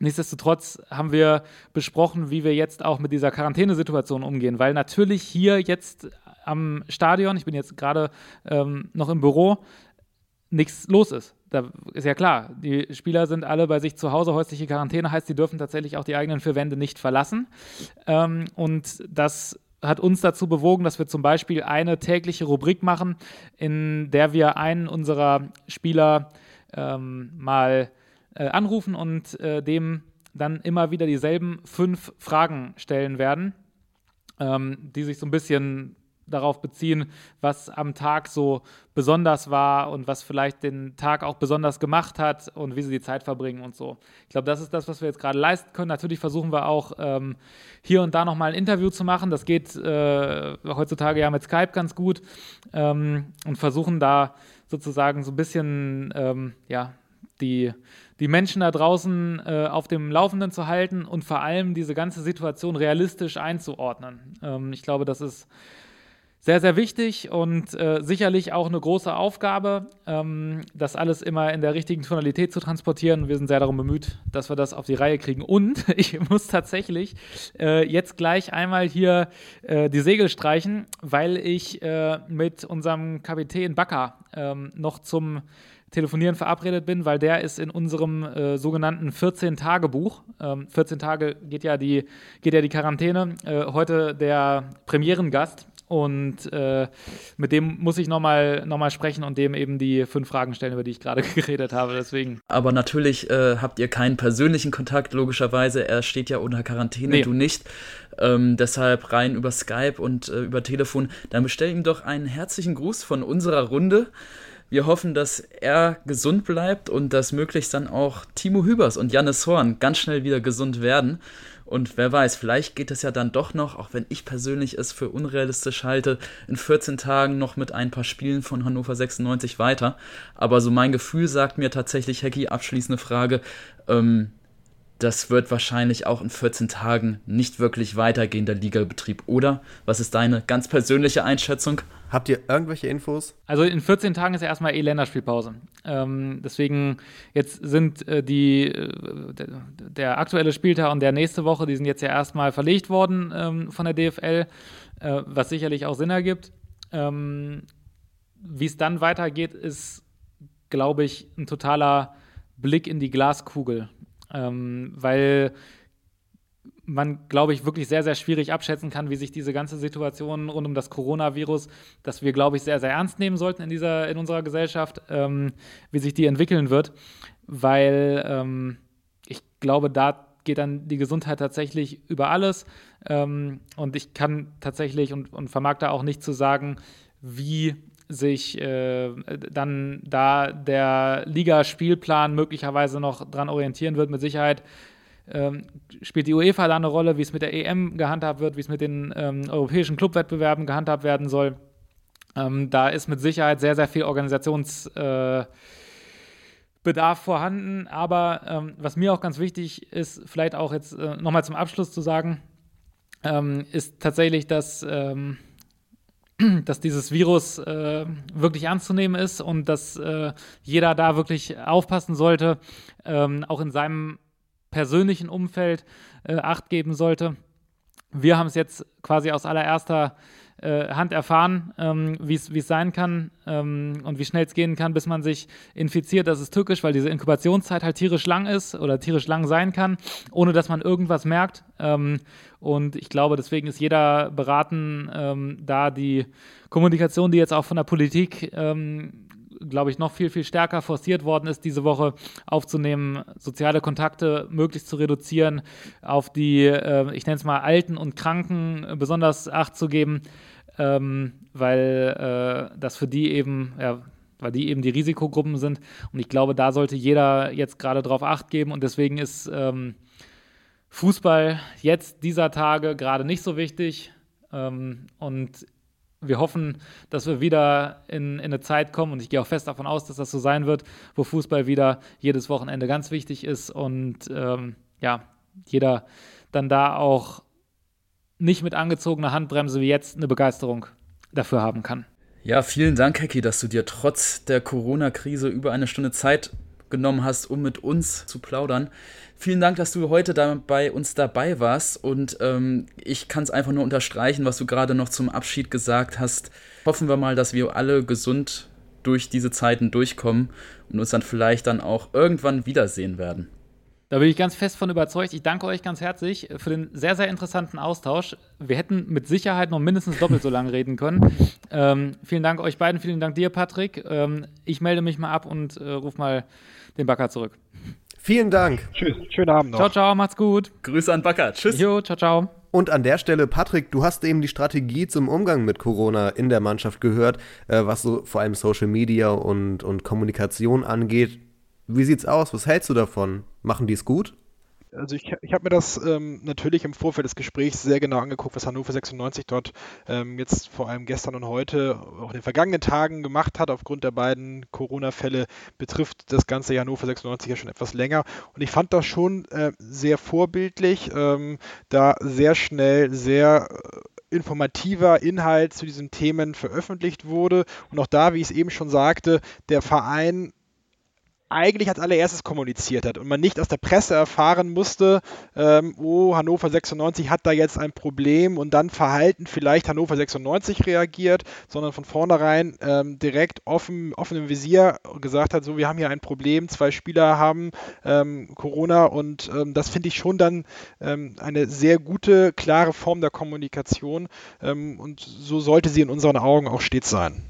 Nichtsdestotrotz haben wir besprochen, wie wir jetzt auch mit dieser Quarantänesituation umgehen, weil natürlich hier jetzt am Stadion, ich bin jetzt gerade ähm, noch im Büro, nichts los ist. Da ist ja klar, die Spieler sind alle bei sich zu Hause. Häusliche Quarantäne heißt, sie dürfen tatsächlich auch die eigenen vier Wände nicht verlassen. Ähm, und das hat uns dazu bewogen, dass wir zum Beispiel eine tägliche Rubrik machen, in der wir einen unserer Spieler ähm, mal äh, anrufen und äh, dem dann immer wieder dieselben fünf Fragen stellen werden, ähm, die sich so ein bisschen darauf beziehen, was am Tag so besonders war und was vielleicht den Tag auch besonders gemacht hat und wie sie die Zeit verbringen und so. Ich glaube, das ist das, was wir jetzt gerade leisten können. Natürlich versuchen wir auch ähm, hier und da nochmal ein Interview zu machen. Das geht äh, heutzutage ja mit Skype ganz gut ähm, und versuchen da sozusagen so ein bisschen, ähm, ja, die, die Menschen da draußen äh, auf dem Laufenden zu halten und vor allem diese ganze Situation realistisch einzuordnen. Ähm, ich glaube, das ist sehr, sehr wichtig und äh, sicherlich auch eine große Aufgabe, ähm, das alles immer in der richtigen Tonalität zu transportieren. Wir sind sehr darum bemüht, dass wir das auf die Reihe kriegen. Und ich muss tatsächlich äh, jetzt gleich einmal hier äh, die Segel streichen, weil ich äh, mit unserem Kapitän Bakker ähm, noch zum Telefonieren verabredet bin, weil der ist in unserem äh, sogenannten 14-Tage-Buch. Ähm, 14 Tage geht ja die, geht ja die Quarantäne. Äh, heute der Premierengast Und äh, mit dem muss ich nochmal noch mal sprechen und dem eben die fünf Fragen stellen, über die ich gerade geredet habe. Deswegen. Aber natürlich äh, habt ihr keinen persönlichen Kontakt, logischerweise. Er steht ja unter Quarantäne, nee. du nicht. Ähm, deshalb rein über Skype und äh, über Telefon. Dann bestell ihm doch einen herzlichen Gruß von unserer Runde. Wir hoffen, dass er gesund bleibt und dass möglichst dann auch Timo Hübers und Jannis Horn ganz schnell wieder gesund werden. Und wer weiß, vielleicht geht es ja dann doch noch, auch wenn ich persönlich es für unrealistisch halte, in 14 Tagen noch mit ein paar Spielen von Hannover 96 weiter. Aber so mein Gefühl sagt mir tatsächlich, Hecki, abschließende Frage, ähm, das wird wahrscheinlich auch in 14 Tagen nicht wirklich weitergehen, der Ligabetrieb, oder? Was ist deine ganz persönliche Einschätzung? Habt ihr irgendwelche Infos? Also in 14 Tagen ist ja erstmal eh Länderspielpause. Ähm, deswegen jetzt sind äh, die äh, der, der, aktuelle Spieltag und der nächste Woche, die sind jetzt ja erstmal verlegt worden ähm, von der DFL, äh, was sicherlich auch Sinn ergibt. Ähm, Wie es dann weitergeht, ist, glaube ich, ein totaler Blick in die Glaskugel. Ähm, weil man, glaube ich, wirklich sehr, sehr schwierig abschätzen kann, wie sich diese ganze Situation rund um das Coronavirus, das wir, glaube ich, sehr, sehr ernst nehmen sollten in, dieser, in unserer Gesellschaft, ähm, wie sich die entwickeln wird. Weil ähm, ich glaube, da geht dann die Gesundheit tatsächlich über alles. Ähm, und ich kann tatsächlich und, und vermag da auch nicht zu sagen, wie sich äh, dann da der Ligaspielplan möglicherweise noch dran orientieren wird. Mit Sicherheit ähm, spielt die UEFA da eine Rolle, wie es mit der EM gehandhabt wird, wie es mit den ähm, europäischen Clubwettbewerben gehandhabt werden soll. Ähm, da ist mit Sicherheit sehr, sehr viel Organisationsbedarf äh, vorhanden. Aber ähm, was mir auch ganz wichtig ist, vielleicht auch jetzt äh, nochmal zum Abschluss zu sagen, ähm, ist tatsächlich, dass ähm, dass dieses Virus äh, wirklich ernst zu nehmen ist und dass äh, jeder da wirklich aufpassen sollte, ähm, auch in seinem persönlichen Umfeld äh, Acht geben sollte. Wir haben es jetzt quasi aus allererster äh, Hand erfahren, ähm, wie es sein kann ähm, und wie schnell es gehen kann, bis man sich infiziert. Das ist tückisch, weil diese Inkubationszeit halt tierisch lang ist oder tierisch lang sein kann, ohne dass man irgendwas merkt. Ähm, und ich glaube, deswegen ist jeder beraten, ähm, da die Kommunikation, die jetzt auch von der Politik ähm, glaube ich, noch viel, viel stärker forciert worden ist, diese Woche aufzunehmen, soziale Kontakte möglichst zu reduzieren, auf die, äh, ich nenne es mal, Alten und Kranken besonders Acht zu geben, ähm, weil äh, das für die eben, ja, weil die eben die Risikogruppen sind. Und ich glaube, da sollte jeder jetzt gerade drauf Acht geben und deswegen ist ähm, Fußball jetzt dieser Tage gerade nicht so wichtig. Ähm, und wir hoffen, dass wir wieder in, in, eine Zeit kommen und ich gehe auch fest davon aus, dass das so sein wird, wo Fußball wieder jedes Wochenende ganz wichtig ist und ähm, ja, jeder dann da auch nicht mit angezogener Handbremse wie jetzt eine Begeisterung dafür haben kann. Ja, vielen Dank, Hecki, dass du dir trotz der Corona-Krise über eine Stunde Zeit genommen hast, um mit uns zu plaudern. Vielen Dank, dass du heute da bei uns dabei warst und ähm, ich kann es einfach nur unterstreichen, was du gerade noch zum Abschied gesagt hast. Hoffen wir mal, dass wir alle gesund durch diese Zeiten durchkommen und uns dann vielleicht dann auch irgendwann wiedersehen werden. Da bin ich ganz fest von überzeugt. Ich danke euch ganz herzlich für den sehr, sehr interessanten Austausch. Wir hätten mit Sicherheit noch mindestens doppelt so lange reden können. Ähm, vielen Dank euch beiden, vielen Dank dir, Patrick. Ähm, ich melde mich mal ab und äh, ruf mal den Backer zurück. Vielen Dank. Tschüss, schönen Abend noch. Ciao, ciao, macht's gut. Grüße an Backer. Tschüss. Jo, ciao, ciao. Und an der Stelle, Patrick, du hast eben die Strategie zum Umgang mit Corona in der Mannschaft gehört, äh, was so vor allem Social Media und, und Kommunikation angeht. Wie sieht's aus? Was hältst du davon? Machen die es gut? Also ich, ich habe mir das ähm, natürlich im Vorfeld des Gesprächs sehr genau angeguckt, was Hannover 96 dort ähm, jetzt vor allem gestern und heute, auch in den vergangenen Tagen gemacht hat. Aufgrund der beiden Corona-Fälle betrifft das ganze Hannover 96 ja schon etwas länger. Und ich fand das schon äh, sehr vorbildlich, ähm, da sehr schnell, sehr äh, informativer Inhalt zu diesen Themen veröffentlicht wurde. Und auch da, wie ich es eben schon sagte, der Verein eigentlich als allererstes kommuniziert hat und man nicht aus der Presse erfahren musste, ähm, oh, Hannover 96 hat da jetzt ein Problem und dann verhalten vielleicht Hannover 96 reagiert, sondern von vornherein ähm, direkt offen, offen im Visier gesagt hat, so, wir haben hier ein Problem, zwei Spieler haben ähm, Corona und ähm, das finde ich schon dann ähm, eine sehr gute, klare Form der Kommunikation ähm, und so sollte sie in unseren Augen auch stets sein.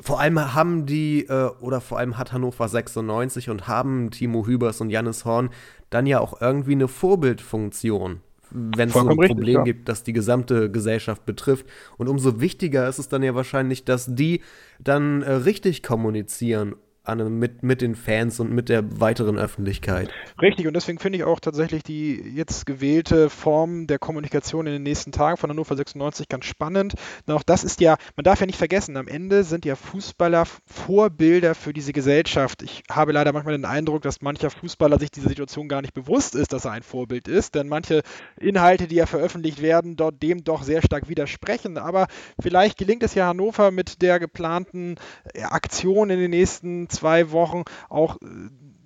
Vor allem haben die, äh, oder vor allem hat Hannover 96 und haben Timo Hübers und Jannis Horn dann ja auch irgendwie eine Vorbildfunktion, wenn es so ein richtig, Problem ja. gibt, das die gesamte Gesellschaft betrifft. Und umso wichtiger ist es dann ja wahrscheinlich, dass die dann äh, richtig kommunizieren an, mit, mit den Fans und mit der weiteren Öffentlichkeit. Richtig, und deswegen finde ich auch tatsächlich die jetzt gewählte Form der Kommunikation in den nächsten Tagen von Hannover 96 ganz spannend. Und auch das ist ja, man darf ja nicht vergessen, am Ende sind ja Fußballer Vorbilder für diese Gesellschaft. Ich habe leider manchmal den Eindruck, dass mancher Fußballer sich dieser Situation gar nicht bewusst ist, dass er ein Vorbild ist, denn manche Inhalte, die ja veröffentlicht werden, dort dem doch sehr stark widersprechen. Aber vielleicht gelingt es ja Hannover mit der geplanten Aktion in den nächsten zwei Wochen auch äh,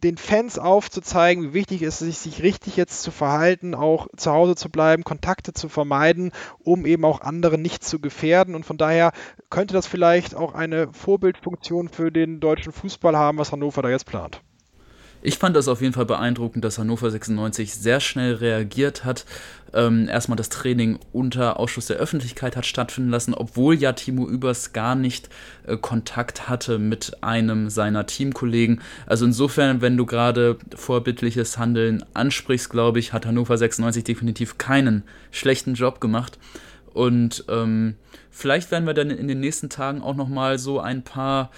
den Fans aufzuzeigen, wie wichtig es ist, sich richtig jetzt zu verhalten, auch zu Hause zu bleiben, Kontakte zu vermeiden, um eben auch andere nicht zu gefährden. Und von daher könnte das vielleicht auch eine Vorbildfunktion für den deutschen Fußball haben, was Hannover da jetzt plant. Ich fand das auf jeden Fall beeindruckend, dass Hannover 96 sehr schnell reagiert hat. Ähm, erstmal das Training unter Ausschuss der Öffentlichkeit hat stattfinden lassen, obwohl ja Timo Übers gar nicht äh, Kontakt hatte mit einem seiner Teamkollegen. Also insofern, wenn du gerade vorbildliches Handeln ansprichst, glaube ich, hat Hannover 96 definitiv keinen schlechten Job gemacht. Und ähm, vielleicht werden wir dann in den nächsten Tagen auch noch mal so ein paar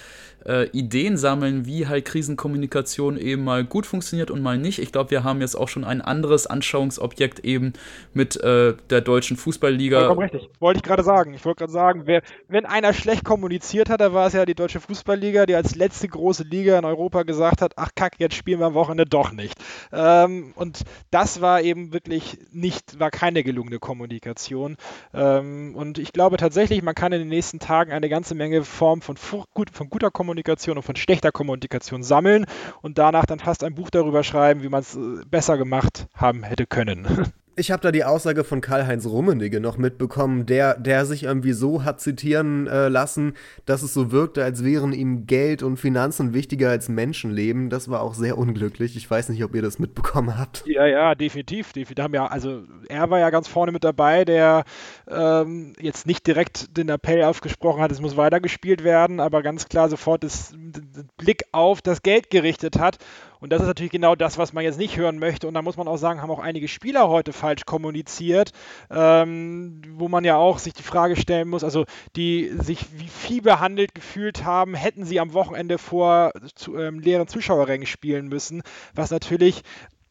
äh, Ideen sammeln, wie halt Krisenkommunikation eben mal gut funktioniert und mal nicht. Ich glaube, wir haben jetzt auch schon ein anderes Anschauungsobjekt eben mit äh, der deutschen Fußballliga. Vollkommen richtig. Wollte ich gerade sagen. Ich wollte gerade sagen, wer, wenn einer schlecht kommuniziert hat, dann war es ja die deutsche Fußballliga, die als letzte große Liga in Europa gesagt hat, ach kack, jetzt spielen wir am Wochenende doch nicht. Ähm, und das war eben wirklich nicht, war keine gelungene Kommunikation. Ähm, und ich glaube tatsächlich, man kann in den nächsten Tagen eine ganze Menge Form von, von guter Kommunikation Kommunikation und von schlechter Kommunikation sammeln und danach dann fast ein Buch darüber schreiben, wie man es äh, besser gemacht haben hätte können. Ich habe da die Aussage von Karl-Heinz Rummenigge noch mitbekommen, der, der sich irgendwie so hat zitieren äh, lassen, dass es so wirkte, als wären ihm Geld und Finanzen wichtiger als Menschenleben. Das war auch sehr unglücklich. Ich weiß nicht, ob ihr das mitbekommen habt. Ja, ja, definitiv. definitiv. Haben ja, also er war ja ganz vorne mit dabei, der ähm, jetzt nicht direkt den Appell aufgesprochen hat, es muss weitergespielt werden, aber ganz klar sofort das, den Blick auf das Geld gerichtet hat und das ist natürlich genau das, was man jetzt nicht hören möchte. Und da muss man auch sagen, haben auch einige Spieler heute falsch kommuniziert, ähm, wo man ja auch sich die Frage stellen muss, also die sich wie Vieh behandelt gefühlt haben, hätten sie am Wochenende vor zu, ähm, leeren Zuschauerrängen spielen müssen, was natürlich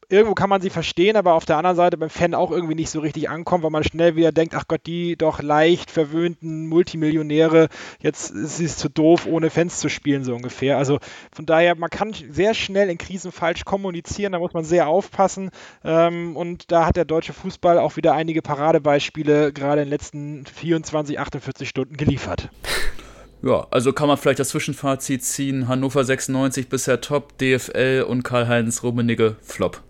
irgendwo kann man sie verstehen, aber auf der anderen Seite beim Fan auch irgendwie nicht so richtig ankommt, weil man schnell wieder denkt, ach Gott, die doch leicht verwöhnten Multimillionäre, jetzt ist es zu doof, ohne Fans zu spielen, so ungefähr. Also von daher, man kann sehr schnell in Krisen falsch kommunizieren, da muss man sehr aufpassen. Ähm, und da hat der deutsche Fußball auch wieder einige Paradebeispiele gerade in den letzten 24, 48 Stunden geliefert. Ja, also kann man vielleicht das Zwischenfazit ziehen: Hannover 96 bisher top, DFL und Karl-Heinz Rummenigge flop.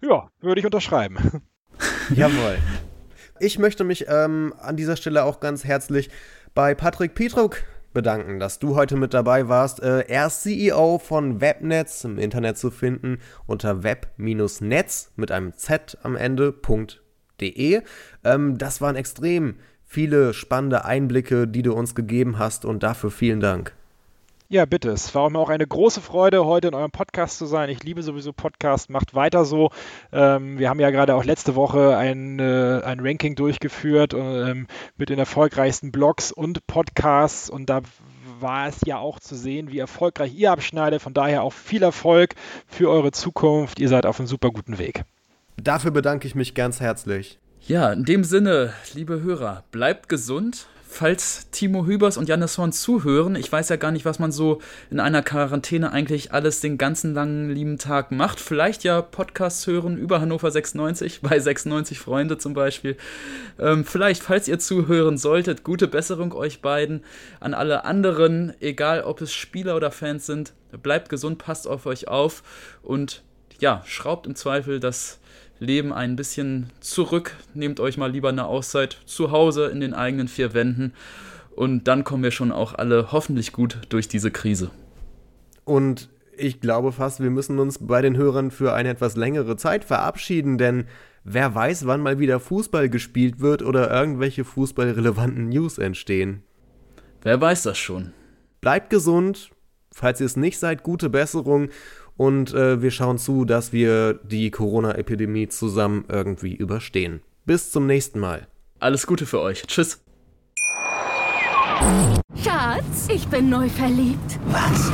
Ja, würde ich unterschreiben. Jawohl. Ich möchte mich ähm, an dieser Stelle auch ganz herzlich bei Patrick Pietruk bedanken, dass du heute mit dabei warst. Äh, er ist CEO von Webnetz, im Internet zu finden unter web-netz mit einem Z am Ende.de. Ähm, das waren extrem viele spannende Einblicke, die du uns gegeben hast und dafür vielen Dank. Ja, bitte. Es war mir auch eine große Freude, heute in eurem Podcast zu sein. Ich liebe sowieso Podcasts. Macht weiter so. Ähm, wir haben ja gerade auch letzte Woche ein, äh, ein Ranking durchgeführt ähm, mit den erfolgreichsten Blogs und Podcasts. Und da war es ja auch zu sehen, wie erfolgreich ihr abschneidet. Von daher auch viel Erfolg für eure Zukunft. Ihr seid auf einem super guten Weg. Dafür bedanke ich mich ganz herzlich. Ja, in dem Sinne, liebe Hörer, bleibt gesund, falls Timo Hübers und Jannis Horn zuhören, ich weiß ja gar nicht, was man so in einer Quarantäne eigentlich alles den ganzen langen lieben Tag macht. Vielleicht ja Podcasts hören über Hannover 96, bei 96 Freunde zum Beispiel. Ähm, vielleicht, falls ihr zuhören solltet, gute Besserung euch beiden. An alle anderen, egal ob es Spieler oder Fans sind, bleibt gesund, passt auf euch auf und ja, schraubt im Zweifel das Leben ein bisschen zurück. Nehmt euch mal lieber eine Auszeit zu Hause in den eigenen vier Wänden. Und dann kommen wir schon auch alle hoffentlich gut durch diese Krise. Und ich glaube fast, wir müssen uns bei den Hörern für eine etwas längere Zeit verabschieden, denn wer weiß, wann mal wieder Fußball gespielt wird oder irgendwelche fußballrelevanten News entstehen. Wer weiß das schon. Bleibt gesund, falls ihr es nicht seid, gute Besserung und äh, wir schauen zu, dass wir die Corona-Epidemie zusammen irgendwie überstehen. Bis zum nächsten Mal. Alles Gute für euch. Tschüss. Schatz, ich bin neu verliebt. Was?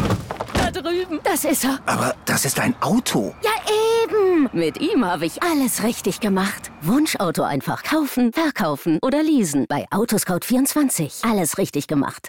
Da drüben. Das ist er. Aber das ist ein Auto. Ja, eben. Mit ihm habe ich alles richtig gemacht. Wunschauto einfach kaufen, verkaufen oder leasen. Bei Autoscout24. Alles richtig gemacht.